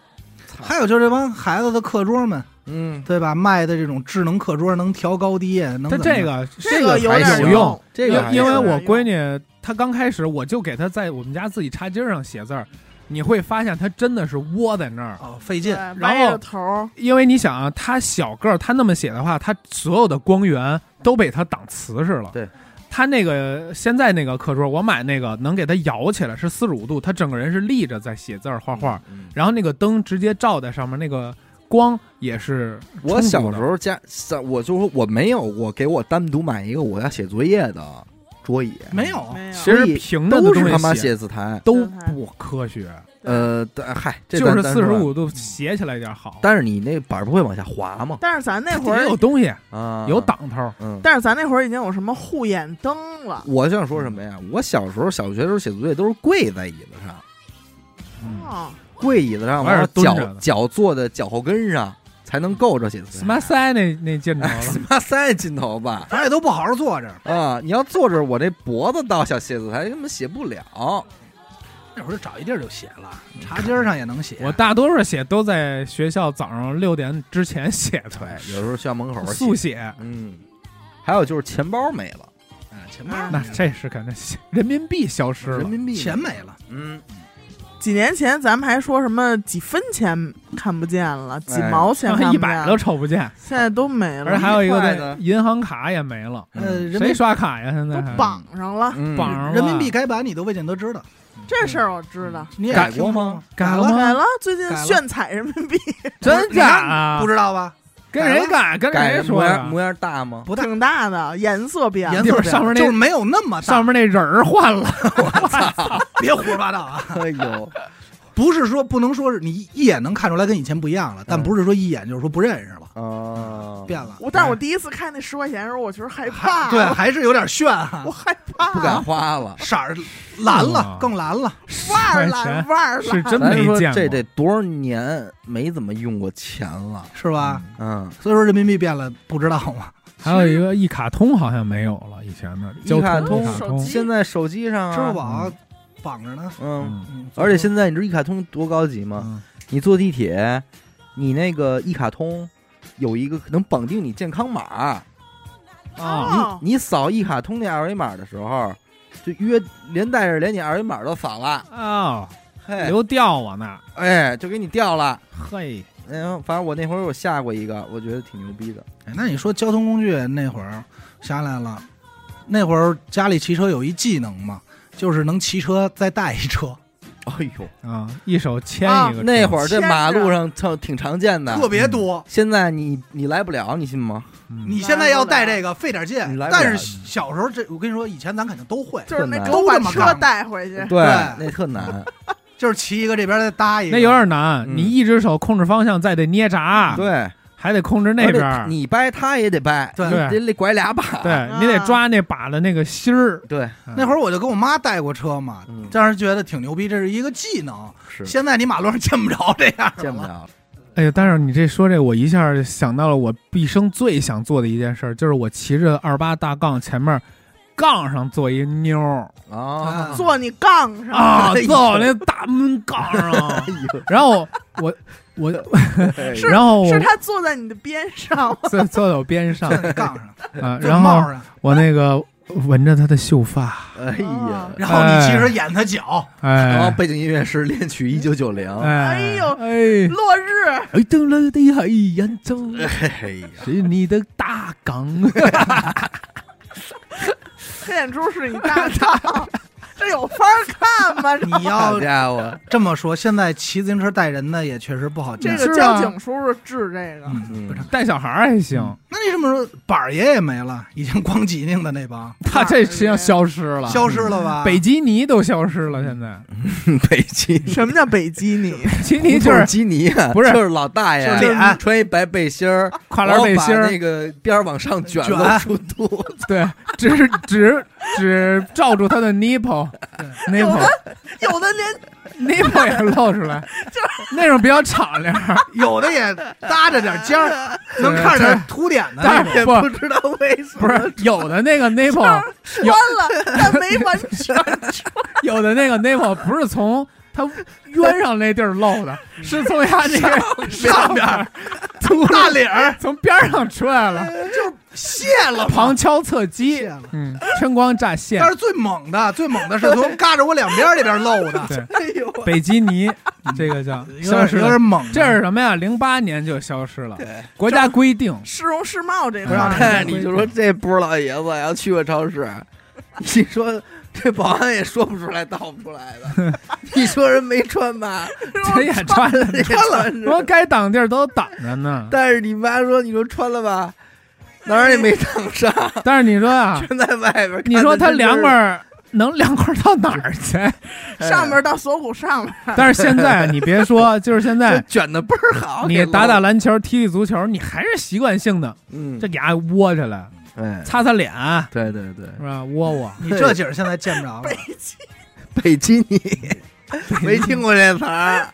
还有就是这帮孩子的课桌们，嗯，对吧？卖的这种智能课桌能调高低，能但这个这个还有用，这个因因为我闺女她刚开始，我就给她在我们家自己茶几上写字儿，你会发现它真的是窝在那儿。哦费劲，然歪后着头儿，因为你想啊，它小个儿，她那么写的话，它所有的光源都被它挡瓷实了。对，它那个现在那个课桌，我买那个能给它摇起来，是四十五度，它整个人是立着在写字儿画画，嗯然后那个灯直接照在上面，那个光也是。我小时候家，我就说我没有我给我单独买一个我要写作业的桌椅，没有，其实平的都是他妈写写字台。都不科学，呃，但嗨，这就是四十五度斜起来点好，但是你那板不会往下滑吗？但是咱那会也儿有东西，啊，有挡头。嗯。但是咱那会儿已经有什么护眼灯了，我想说什么呀？我小时候小学时候写作业都是跪在椅子上，嗯啊，跪椅子上，我也是完了脚脚坐在脚后跟上，才能够着写字什么塞那那劲头什么三劲头吧？咱也都不好好坐着。啊，你要坐着，我这脖子到小写字台根本写不了。那会儿找一地儿就写了，茶几上也能写。我大多数写都在学校早上六点之前写的，对，有时候学校门口速写。嗯，还有就是钱包没了，啊，钱包那这是肯定，人民币消失了人。民币钱没了，嗯，几年前咱们还说什么几分钱看不见了，几毛钱 看不见。了，一百都瞅不见，现在都没了，而且还有一个银行卡也没了，呃，人谁刷卡呀？现在？都绑上了。嗯。绑上了。人民币改版你都未见得知道，这事儿我知道，你也改过吗？改了改了，最近炫彩人民币。真假啊？不知道吧？跟谁干？跟谁说呀模样？大吗？不大，挺大的，颜色变了。颜色就是上面那就是没有那么大。上面那人儿换了，我操 别胡说八道啊！哎呦，不是说不能说是你一眼能看出来跟以前不一样了，但嗯不是说一眼就是说不认识了，啊，变了。我但是我第一次看那十块钱的时候，我觉得害怕，对，还是有点炫啊 我，害怕，不敢花了。色儿蓝了啊，更蓝了。腕儿蓝腕儿蓝，是真咱没见过。说这得多少年没怎么用过钱了？是吧？嗯，所以说人民币变了，不知道吗？还有一个一卡通好像没有了，以前的一卡通一卡通手机现在手机上啊，支付宝绑着呢。嗯，而且现在你知道一卡通多高级吗？嗯。你坐地铁，你那个一卡通有一个能绑定你健康码，啊哦你你扫一卡通那二维码的时候，就约连带着连你二维码都扫了，啊，嘿，留掉我呢，哎，就给你掉了。嘿，嗯，反正我那会儿我下过一个，我觉得挺牛逼的。哎那你说交通工具那会儿下来了，那会儿家里骑车有一技能嘛，就是能骑车再带一车，哎呦，啊，一手牵啊一个车，那会儿这马路上挺挺常见的，特别多。现在你你来不了，你信吗？嗯。你现在要带这个费点劲。你来，不了。但是小时候这我跟你说，以前咱肯定都会，就是那特难狗把车都这么干。带回去，对，对那特难。就是骑一个这边再搭一个，那有点难，嗯。你一只手控制方向，再得捏闸，对，还得控制那边儿，你掰他也得掰，对。你得得拐俩把。对你得抓那把的那个芯儿。对，那会儿我就跟我妈带过车嘛嗯，当时觉得挺牛逼，这是一个技能。是。现在你马路上见不着这样的。见不着。哎呀，但是你这说这，我一下想到了我毕生最想做的一件事儿，就是我骑着二八大杠，前面杠上坐一妞儿。啊，坐你杠上，啊，坐我那大闷杠上。哎，呦，然后我我，是然后我是他坐在你的边上吗，坐坐在我边上。在杠上，啊，然后，我那个闻着他的秀发，哎呀，然后你其实演他脚，然后哎背景音乐是恋曲一九九零。哎哎呦哎，落日，哎，等了的海洋中哎呀，是你的大杠，黑眼珠是你大杠，这有法儿看吗？你要家伙，这么说，现在骑自行车带人的也确实不好见。这个交警叔叔治这个，带小孩儿还行，那你这么说，板儿爷也没了，已经光吉宁的那帮。他这实际上消失了，消失了吧？北基尼都消失了，现在。北基，什么叫北基尼？基尼就就是是基尼啊，不是。就是老大爷，就是脸穿一白背心儿，跨栏背心儿。那，个边儿往上卷，卷。露出。肚子。对，只只只罩住他的 nipple，nipple 有的连 nipple 也露出来，就那种比较敞亮，有的也搭着点尖儿，能看着点凸点的那种。但是不不知道为什么，不是有的那个 nipple，穿了，但没完全有 的那个 nipple 不是从他冤上那地儿漏的，是从他那个上边儿从大领儿从边儿上出来了，就泄了旁敲侧击。嗯，春光乍现但。是最猛的，最猛的是从嘎着我两边这边漏的，对，哎呦，北基尼这个叫有点有消失有点猛。这是什么呀？零八年就消失了，对，国家规定。市容市貌这块儿 你就说这波儿老爷子要去个超市，你说 这保安也说不出来道不出来的，你说人没穿吧？这也穿着呢，穿了，说该挡地儿都挡着呢。但是你妈说你说穿了吧，哪儿也没挡上，但是你说啊，全在外边。你说他凉快儿，能凉快到哪儿去？上面到锁骨上面，但是现在你别说，就是现在卷的倍儿好，你打打篮球、踢踢足球，你还是习惯性的嗯，这给它窝起来，哎，擦擦脸，对对对，是吧？窝窝。你这景儿现在见不着了北。基北基尼，没听过这词儿，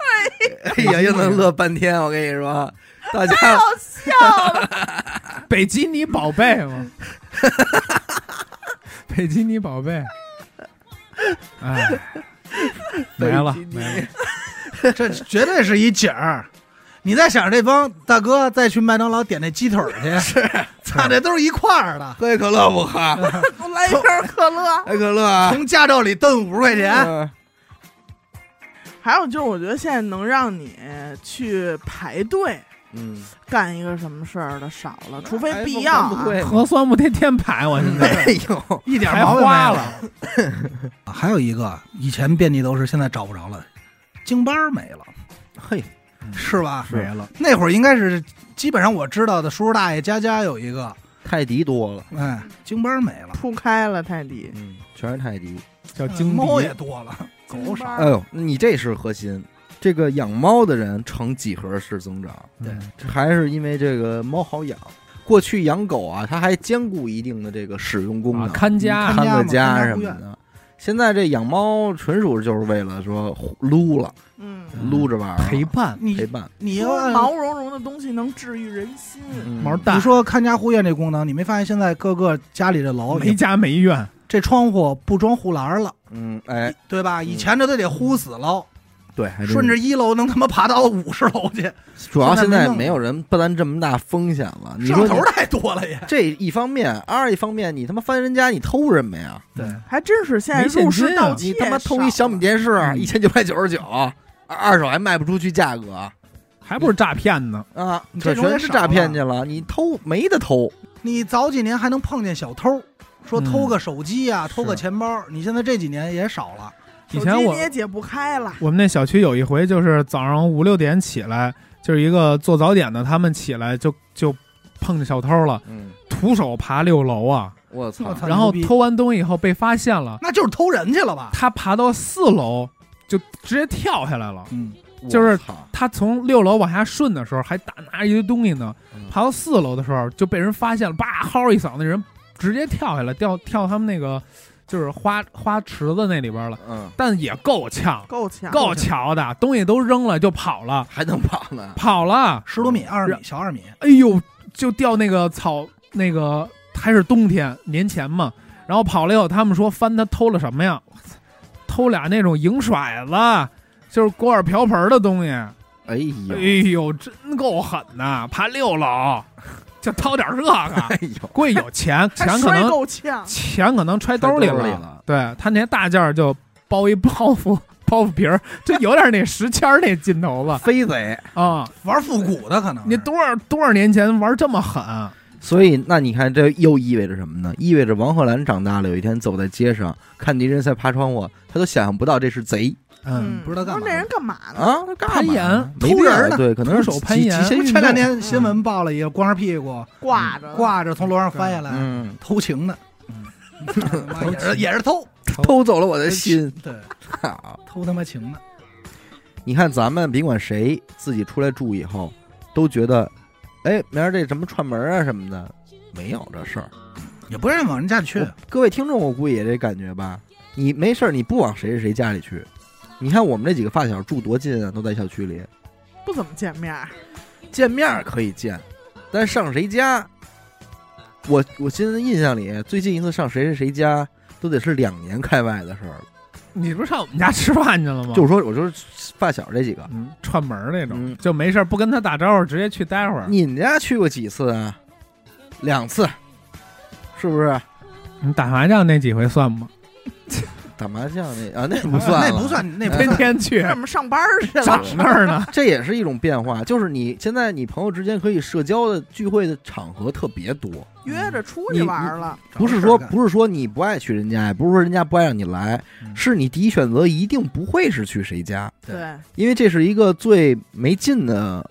哎呀，又能乐半天。我跟你说，大家太好笑 了，北基尼宝贝嘛，北基尼宝贝，哎，没了没了。这绝对是一景儿。你再想着这帮大哥再去麦当劳点那鸡腿去，是，操，这都是一块儿的。喝一可乐不喝？我来一瓶可乐，来可乐啊！从驾照里蹬五十块钱，嗯还有就是，我觉得现在能让你去排队嗯，干一个什么事儿的少了，除非必要核酸不天天排，我现在哎呦，一点还毛病没有花了。还有一个，以前遍地都是，现在找不着了，京巴儿没了，嘿，是吧？没了，那会儿应该是基本上我知道的，叔叔大爷家家有一个，泰迪多了，哎，京班儿没了，铺开了泰迪，嗯，全是泰迪。叫京猫也多了，狗少。哎呦，你这是核心。这个养猫的人呈几何式增长，对。这还是因为这个猫好养。过去养狗啊，它还兼顾一定的这个使用功啊能，看家看家看个家什么的。现在这养猫纯属就是为了说撸了，嗯，撸着玩儿陪伴。陪伴。你要毛茸茸的东西能治愈人心，嗯。毛蛋。你说看家护院这功能，你没发现现在各个家里的楼没家没院，这窗户不装护栏了，嗯，哎，对吧？以前这都得呼死喽，对，顺着一楼能他妈爬到五十楼去，主要现现在没有人不担这么大风险了。你说你摄像头太多了也。这一方面，二一方面，你他妈翻人家，你偷什么呀？对，还真是现在入室盗窃你他妈偷一小米电视，嗯一千九百九十九，二手还卖不出去价格还不是诈骗呢？啊！这全是诈骗去了，你偷没得偷。你早几年还能碰见小偷，说嗯偷个手机呀、偷个钱包，你现在这几年也少了。手以前我也解不开了，我们那小区有一回，就是早上五六点起来，就是一个做早点的，他们起来就就碰见小偷了，嗯，徒手爬六楼啊，我操然后偷完东西以后被发现了，那就是偷人去了吧？他爬到四楼就直接跳下来了。嗯，就是他从六楼往下顺的时候，还打拿着一堆东西呢。嗯爬到四楼的时候就被人发现了，叭嚎一嗓子，人直接跳下来，掉跳他们那个就是花花池子那里边了。嗯，但也够呛，够呛，够巧的，东西都扔了就跑了，还能跑呢？跑了。十多米、二十米、小二米，哎呦，就掉那个草，那个还是冬天年前嘛。然后跑了以后，他们说翻他偷了什么呀？我操，偷俩那种银甩子，就是锅碗瓢盆的东西。哎呦，哎呦，真够狠呐！爬六楼就掏点这个，哎呦，估计有钱，钱可能够呛，钱可能揣兜里了。对他那些大件儿就包一包袱 包袱皮儿，就有点那石签儿那劲头子飞贼。啊！玩复古的可能。你多少多少年前玩这么狠？所以，那你看，这又意味着什么呢？意味着王鹤兰长大了，有一天走在街上，看敌人在爬窗户，他都想象不到这是贼嗯，不知道干嘛说这人干嘛呢？啊！他干嘛攀岩没偷人呢对，可能是手攀岩前两天新闻报了一个光着屁股挂着挂着从楼上翻下来嗯，偷情的，妈 也是也是偷，偷走了我的心。对，操偷他妈情的。你看咱们甭管谁自己出来住以后，都觉得，哎，明儿这什么串门啊什么的，没有这事儿。也不愿意往人家里去，各位听众，我估计也这感觉吧。你没事儿，你不往谁谁谁家里去。你看我们这几个发小住多近啊，都在小区里，不怎么见面儿，见面儿可以见，但上谁家，我我现在印象里最近一次上谁谁谁家，都得是两年开外的事儿了。你不是上我们家吃饭去了吗？就是说，我说发小这几个，嗯，串门儿那种，嗯就没事儿不跟他打招呼，直接去待会儿。你们家去过几次啊？两次，是不是？你打麻将那几回算吗？打麻将那啊，那 不算了，那不算，那不天。天去怎么上班儿去了？长那儿呢。这也是一种变化，就是你现在你朋友之间可以社交的聚会的场合特别多，约着出去玩了，不是说不是说你不爱去人家，也不是说人家不爱让你来，嗯是你第一选择一定不会是去谁家，对对，因为这是一个最没劲的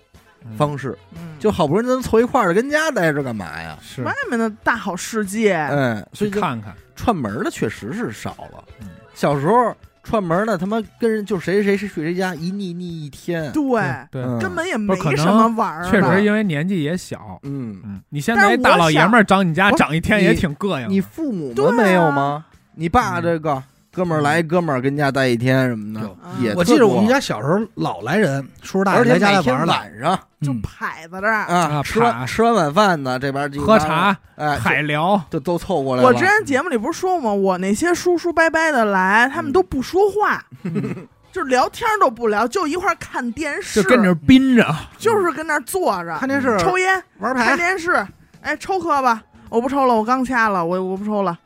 方式。嗯，就好不容易能凑一块儿的，跟家待着干嘛呀？是外面的大好世界，嗯，所以看看，串门的确实是少了嗯。小时候串门儿的，他妈跟人就谁谁谁谁去谁家一腻腻一天。对，对，嗯根本也不是可能没什么玩儿的，确实因为年纪也小。嗯，嗯，你现但是我在一大老爷们儿长你家想长一天也挺膈应的。你父母们没有吗？你爸嗯这个哥们儿来一哥们儿跟家待一天什么的也我记得我们家小时候老来人，叔叔多，而且大爷来家每天来玩了，晚上就嗯排在这儿。啊，啊吃完吃完晚饭呢，这边就喝茶、哎，海聊，都都凑过来了。我之前节目里不是说过吗？我那些叔叔伯伯的来，他们都不说话，就是聊天都不聊，就一块儿看电视，就跟这儿憋着。就是跟那儿坐着看电视、抽烟、玩牌，看电视。哎，抽喝吧，我不抽了，我刚掐了，我我不抽了。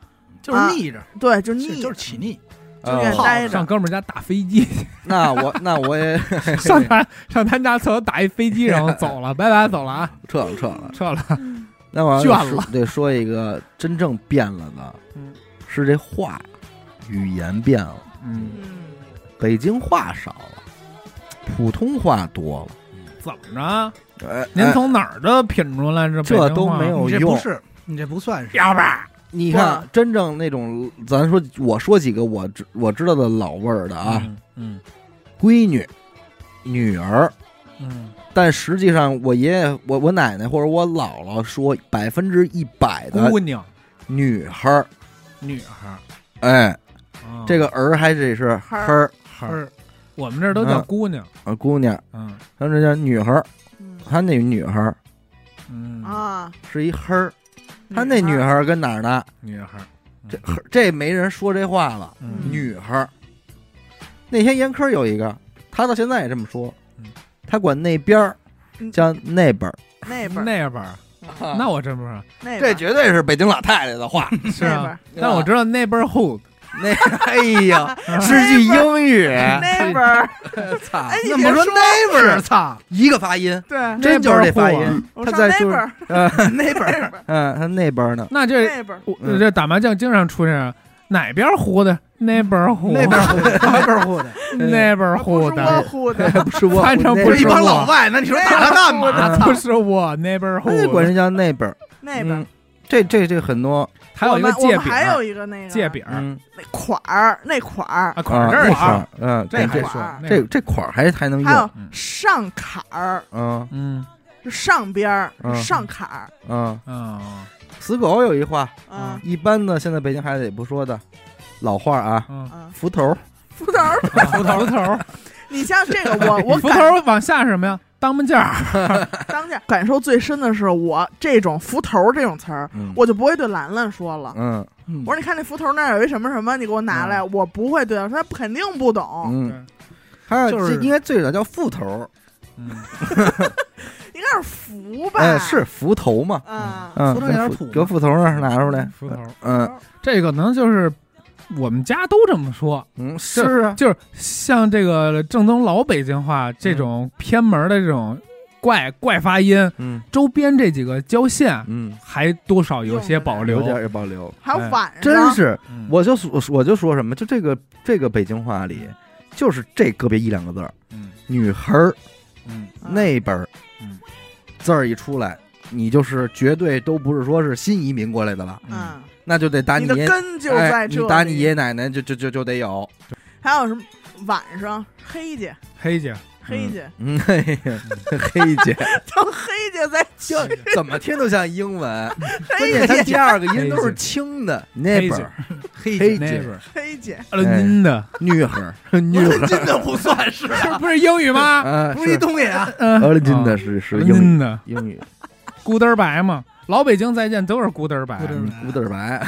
就是腻着，对，就就腻，就是起腻。就愿意啊待着。上哥们家打飞机，那我那我也 上他上他家厕所打一飞机，然后走了，拜拜，走了啊，撤了撤了。撤了。那我倦了得说一个真正变了的，嗯是这话语言变了，嗯，嗯，北京话少了，普通话多了。怎么着？哎，您哎从哪儿的品出来这这都没有用这不用是，你这不算是。你看，真正那种，咱说，我说几个我知我知道的老味儿的啊，嗯嗯闺女、女儿，嗯但实际上我爷爷、我我奶奶或者我姥姥说，百分之一百的姑娘、女孩儿，女孩儿，哎，啊这个儿还得是孩儿孩儿儿，我们这儿都叫姑娘。啊，姑娘，嗯他这叫女孩儿，嗯他那女孩儿嗯，啊，是一黑儿，他那女孩儿跟哪儿呢？女孩儿，这这没人说这话了，嗯女孩儿。那天严科有一个，他到现在也这么说嗯，他管那边儿嗯叫那边儿，那边儿那边儿，嗯那我真不知道，那边儿这绝对是北京老太太的话。是啊那边儿。但我知道 neighborhood 那哎呀，是句英语，那边儿，操，哎，你那么说别说，那边儿，操，一个发音，对，真就是这发音。他在就是那边儿，呃，那边儿那边儿，嗯，他那边呢，那这这打麻将经常出现哪边胡的户的，那边儿户的，那边不是我胡的，不是我，反正那不是一帮我老外，那你说打他干嘛？那不是我 neighborhood，那管人叫那边儿，那边儿嗯，这这这很多，还有一个我们界饼还有儿，一个那个戒饼那款儿，那款儿，啊，款啊儿这儿是那块儿，嗯，这这这还说那这这款儿还还能还有上坎儿，嗯。嗯就上边儿嗯。上坎儿，嗯，嗯。死狗有一话，嗯。一般的现在北京孩子也不说的老话啊，嗯，嗯，扶头儿，扶头儿，扶头扶头，你像这个我我 扶感头往下是什么呀？当门架儿，当下感受最深的是我这种扶头这种词儿，嗯我就不会对兰兰说了。嗯我说你看那扶头那儿有一什么什么，你给我拿来，我不会对他说，他肯定不懂，嗯，还有就是这应该最早叫副头 应该是扶吧？哎，是扶头嘛，嗯，嗯，扶头有点土搁副头那儿拿出来，扶头，嗯这个可能就是我们家都这么说，嗯，是啊，就是像这个正宗老北京话这种偏门的这种怪怪发音，嗯。周边这几个郊县嗯，还多少有些保留。有。点儿保留，还有哎。晚上，真是，嗯。我就说我就说什么，就这个这个北京话里，就是这个别一两个字儿，嗯。女孩儿嗯。嗯那本儿，嗯。字儿一出来，你就是绝对都不是说是新移民过来的了，嗯，那就得打你根就哎在这里。你打你爷爷奶奶就就就就得有，还有什么晚上？黑姐，黑姐，黑姐，嗯，嘿嘿黑姐，当黑姐在叫，怎么听都像英文，关黑键它姐，第二个音都是轻的。黑姐，neighbor 黑黑姐。Neighbor，黑姐，呃，您的。女孩儿女孩儿，真的。不算是，这 不是英语吗？啊，不是一东西啊。嗯，呃，真的是是英语。英语，咕嘚儿白嘛，老北京再见都是咕嘚儿白，咕嘚儿白。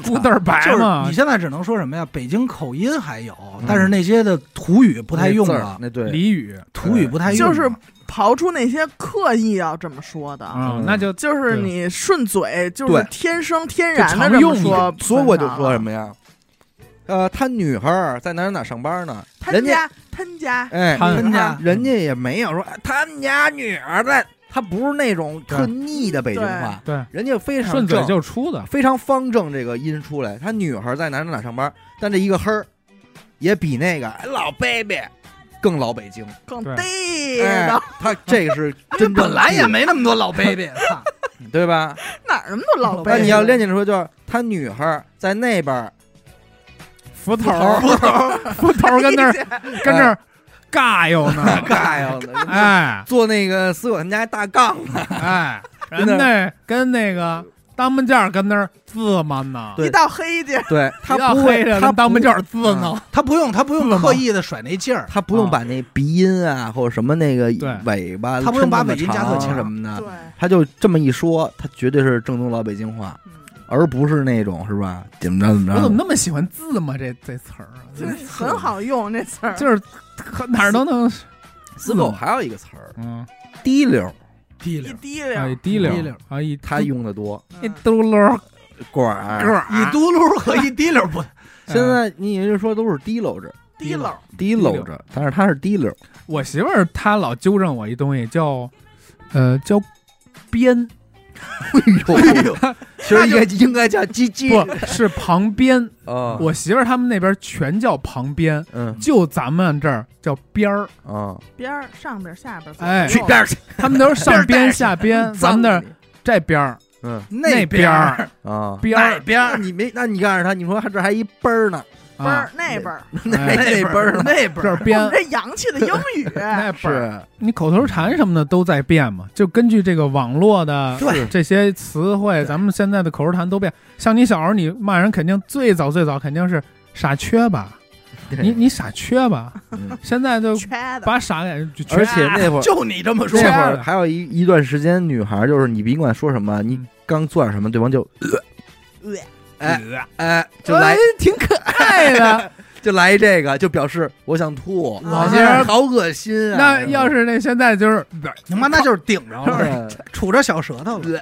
古德儿白。就是嘛你，现在只能说什么呀？北京口音还有，但是那些的土语不太用了，那对，俚语。土语不太用了。就是刨出那些刻意要这么说的，那就就是你顺嘴，就是天生天然的这么用说，所以我就说什么，呀？呃，他女孩儿在哪儿哪上班呢？人家他家他家，哎，他他家人家也没有说哎他们家女儿在，他不是那种特腻的北京话，对。人家非常顺嘴正就出的，非常方正这个音出来。他女孩在哪儿哪儿哪儿上班，但这一个嘿儿也比那个哎老 baby 更老北京。更对。地哎道，，他这个是 真本来也没那么多老 baby，操。对吧？哪那么多老 baby？那你要练起来说，就是他女孩在那边斧头，斧头儿。扶头跟那 儿跟那儿尬悠呢，尬呀，哎。坐那个死狗他们家大杠呢，哎，人跟那那跟那个当门将跟那儿自 man 呢，对。一道黑姐，对他不会，他当门架儿自呢，他不用他不用刻意的甩那劲儿，他不用把那鼻音啊，或者什么那个尾巴，他不用把尾音加特强什么的，对，他就这么一说，他绝对是正宗老北京话，嗯，而不是那种是吧？怎么着怎么着？我怎么那么喜欢字嘛？这这词儿啊，这很好用这词儿，就是哪儿都能，死狗还有一个词儿嗯，滴溜，一滴溜滴溜，啊一滴溜滴溜啊一他用的多，一嘟噜儿管儿一嘟噜和一滴溜不 现在你也就是说都是滴溜着，滴溜，滴溜着，但是他是滴溜，我媳妇儿她老纠正我一东西，叫呃叫边，哎呦，其实应该应该叫鸡鸡。不是旁边。啊，我媳妇儿他们那边全叫旁边，嗯。就咱们这儿叫边儿。啊，边儿上边儿下边儿，哎去边儿去，他们都是上边下边，咱们那儿这边儿。嗯。那边儿。啊，边儿。边儿。你没，那你告诉他，你说这还一奔儿呢，边儿啊，那边儿，那 哎那奔儿那边儿这儿边我们这洋气的英语，那边儿。是。你口头禅什么的都在变嘛，就根据这个网络的对这些词汇，咱们现在的口头禅都变。像你小时候，你骂人肯定最早最早肯定是傻缺吧，你你傻缺吧，嗯。现在就，把傻给就缺而且那会儿 就你这么说那，会儿还有一一段时间，女孩就是你甭管说什么，你刚做点什么，对方就哎哎就来哎挺可爱的。就来一这个，就表示我想吐，老些人好恶心啊！那要是那现在就是，嗯他妈那就是顶着了，对杵着小舌头了。对。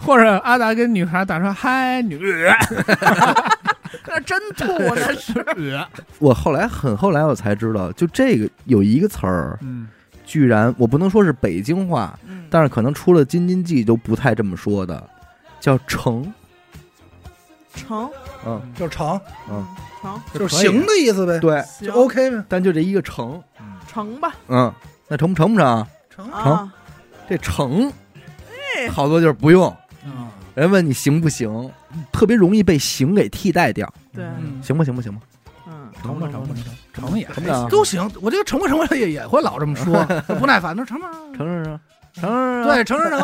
或者阿达跟女孩打说嗨女，那真吐，那是。我后来很后来我才知道，就这个有一个词儿，嗯，居然我不能说是北京话，嗯。但是可能出了京津冀都不太这么说的，叫成，成，嗯。就是成，嗯，成。就是行的意思呗，对，行。就 OK 呗。但就这一个成，成吧，嗯，那成不成不成？成啊，这成哎，好多就是不用，嗯。人问你行不行，特别容易被行给替代掉，对，嗯，行不行不行吧？嗯，成吧成吧成成也成不成？都行。我这个成不成也也会老这么说，不耐烦。那成吗成成成成成对，成成成，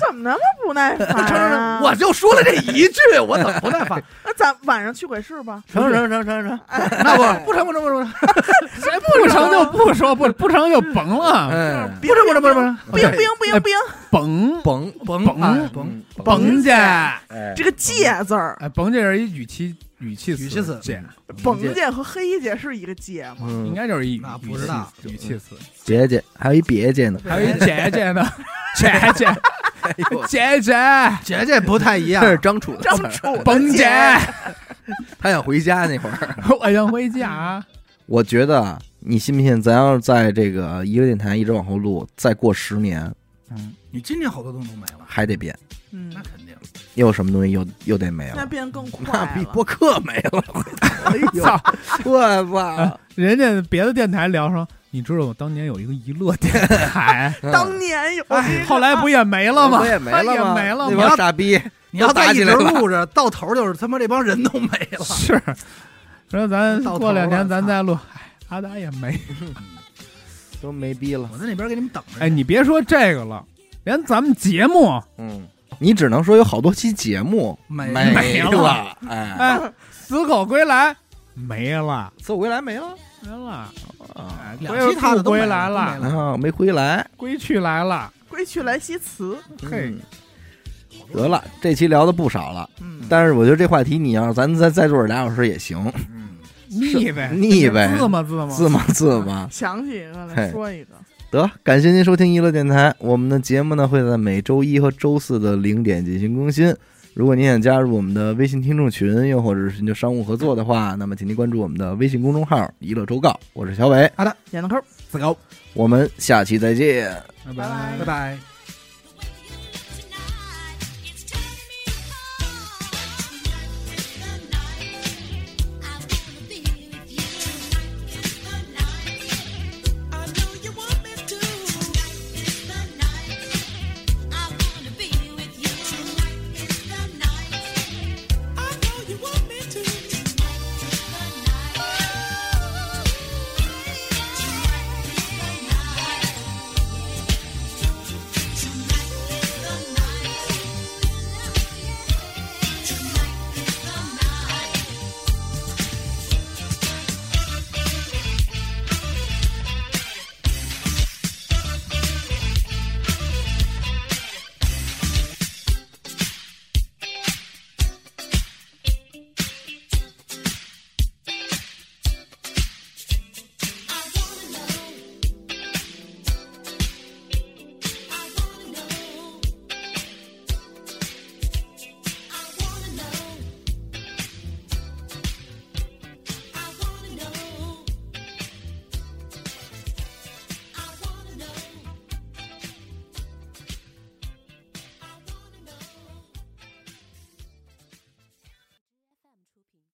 怎么那么不耐烦成成成，啊？我就说了这一句，我怎么不耐烦？那咱晚上去鬼市吧？成成成成成，那不 不成不成不成谁不成就不说，不不成就甭了，不成不成不成不成不成，冰冰冰冰，甭甭甭甭哎甭甭甭去，哎，哎，这个介字儿，哎甭去是一语气语气语气词介，甭介和黑介是一个介吗？嗯应该就是一那语不知道语气词，姐姐，还有一别介呢，还有一姐姐呢，姐姐姐姐姐姐不太一样这。是张楚的，张楚的甭姐，他想回家那会儿。我想回家。我觉得啊你信不信？咱要是在这个一个电台一直往后录，再过十年嗯，你今年好多东西都没了，还得变，嗯那，肯定。又什么东西又又得没了？那变更快那比了。播客没了，哎呦，操！我操！人家别的电台聊说，你知道我当年有一个娱乐电台，当年有哎，后来不也没了吗？不也没了也吗？那没了吗？帮傻逼，你要再一直录着，到头就是他妈这帮人都没了。是，说咱到头过两年了咱再录，哎，阿达也没。都没逼了。我在那边给你们等着。哎，你别说这个了，连咱们节目，嗯，你只能说有好多期节目。没没了。了，哎，哎，死狗归来。没了，死狗归来没了？没了，啊。哎，两期他的归来了，没了。啊，没回来。归去来了，归去来兮辞。嘿。嗯，得了，这期聊的不少了，嗯，但是我觉得这话题你要是咱再再坐俩小时也行，嗯，腻呗，腻呗。字嘛字嘛，字嘛字嘛。想起一个来说一个，得，感谢您收听娱乐电台。我们的节目呢会在每周一和周四的零点进行更新。如果您想加入我们的微信听众群，又或者是寻求商务合作的话，那么请您关注我们的微信公众号“娱乐周告”。我是小伟，好的点个扣，四高，我们下期再见。拜拜拜拜拜。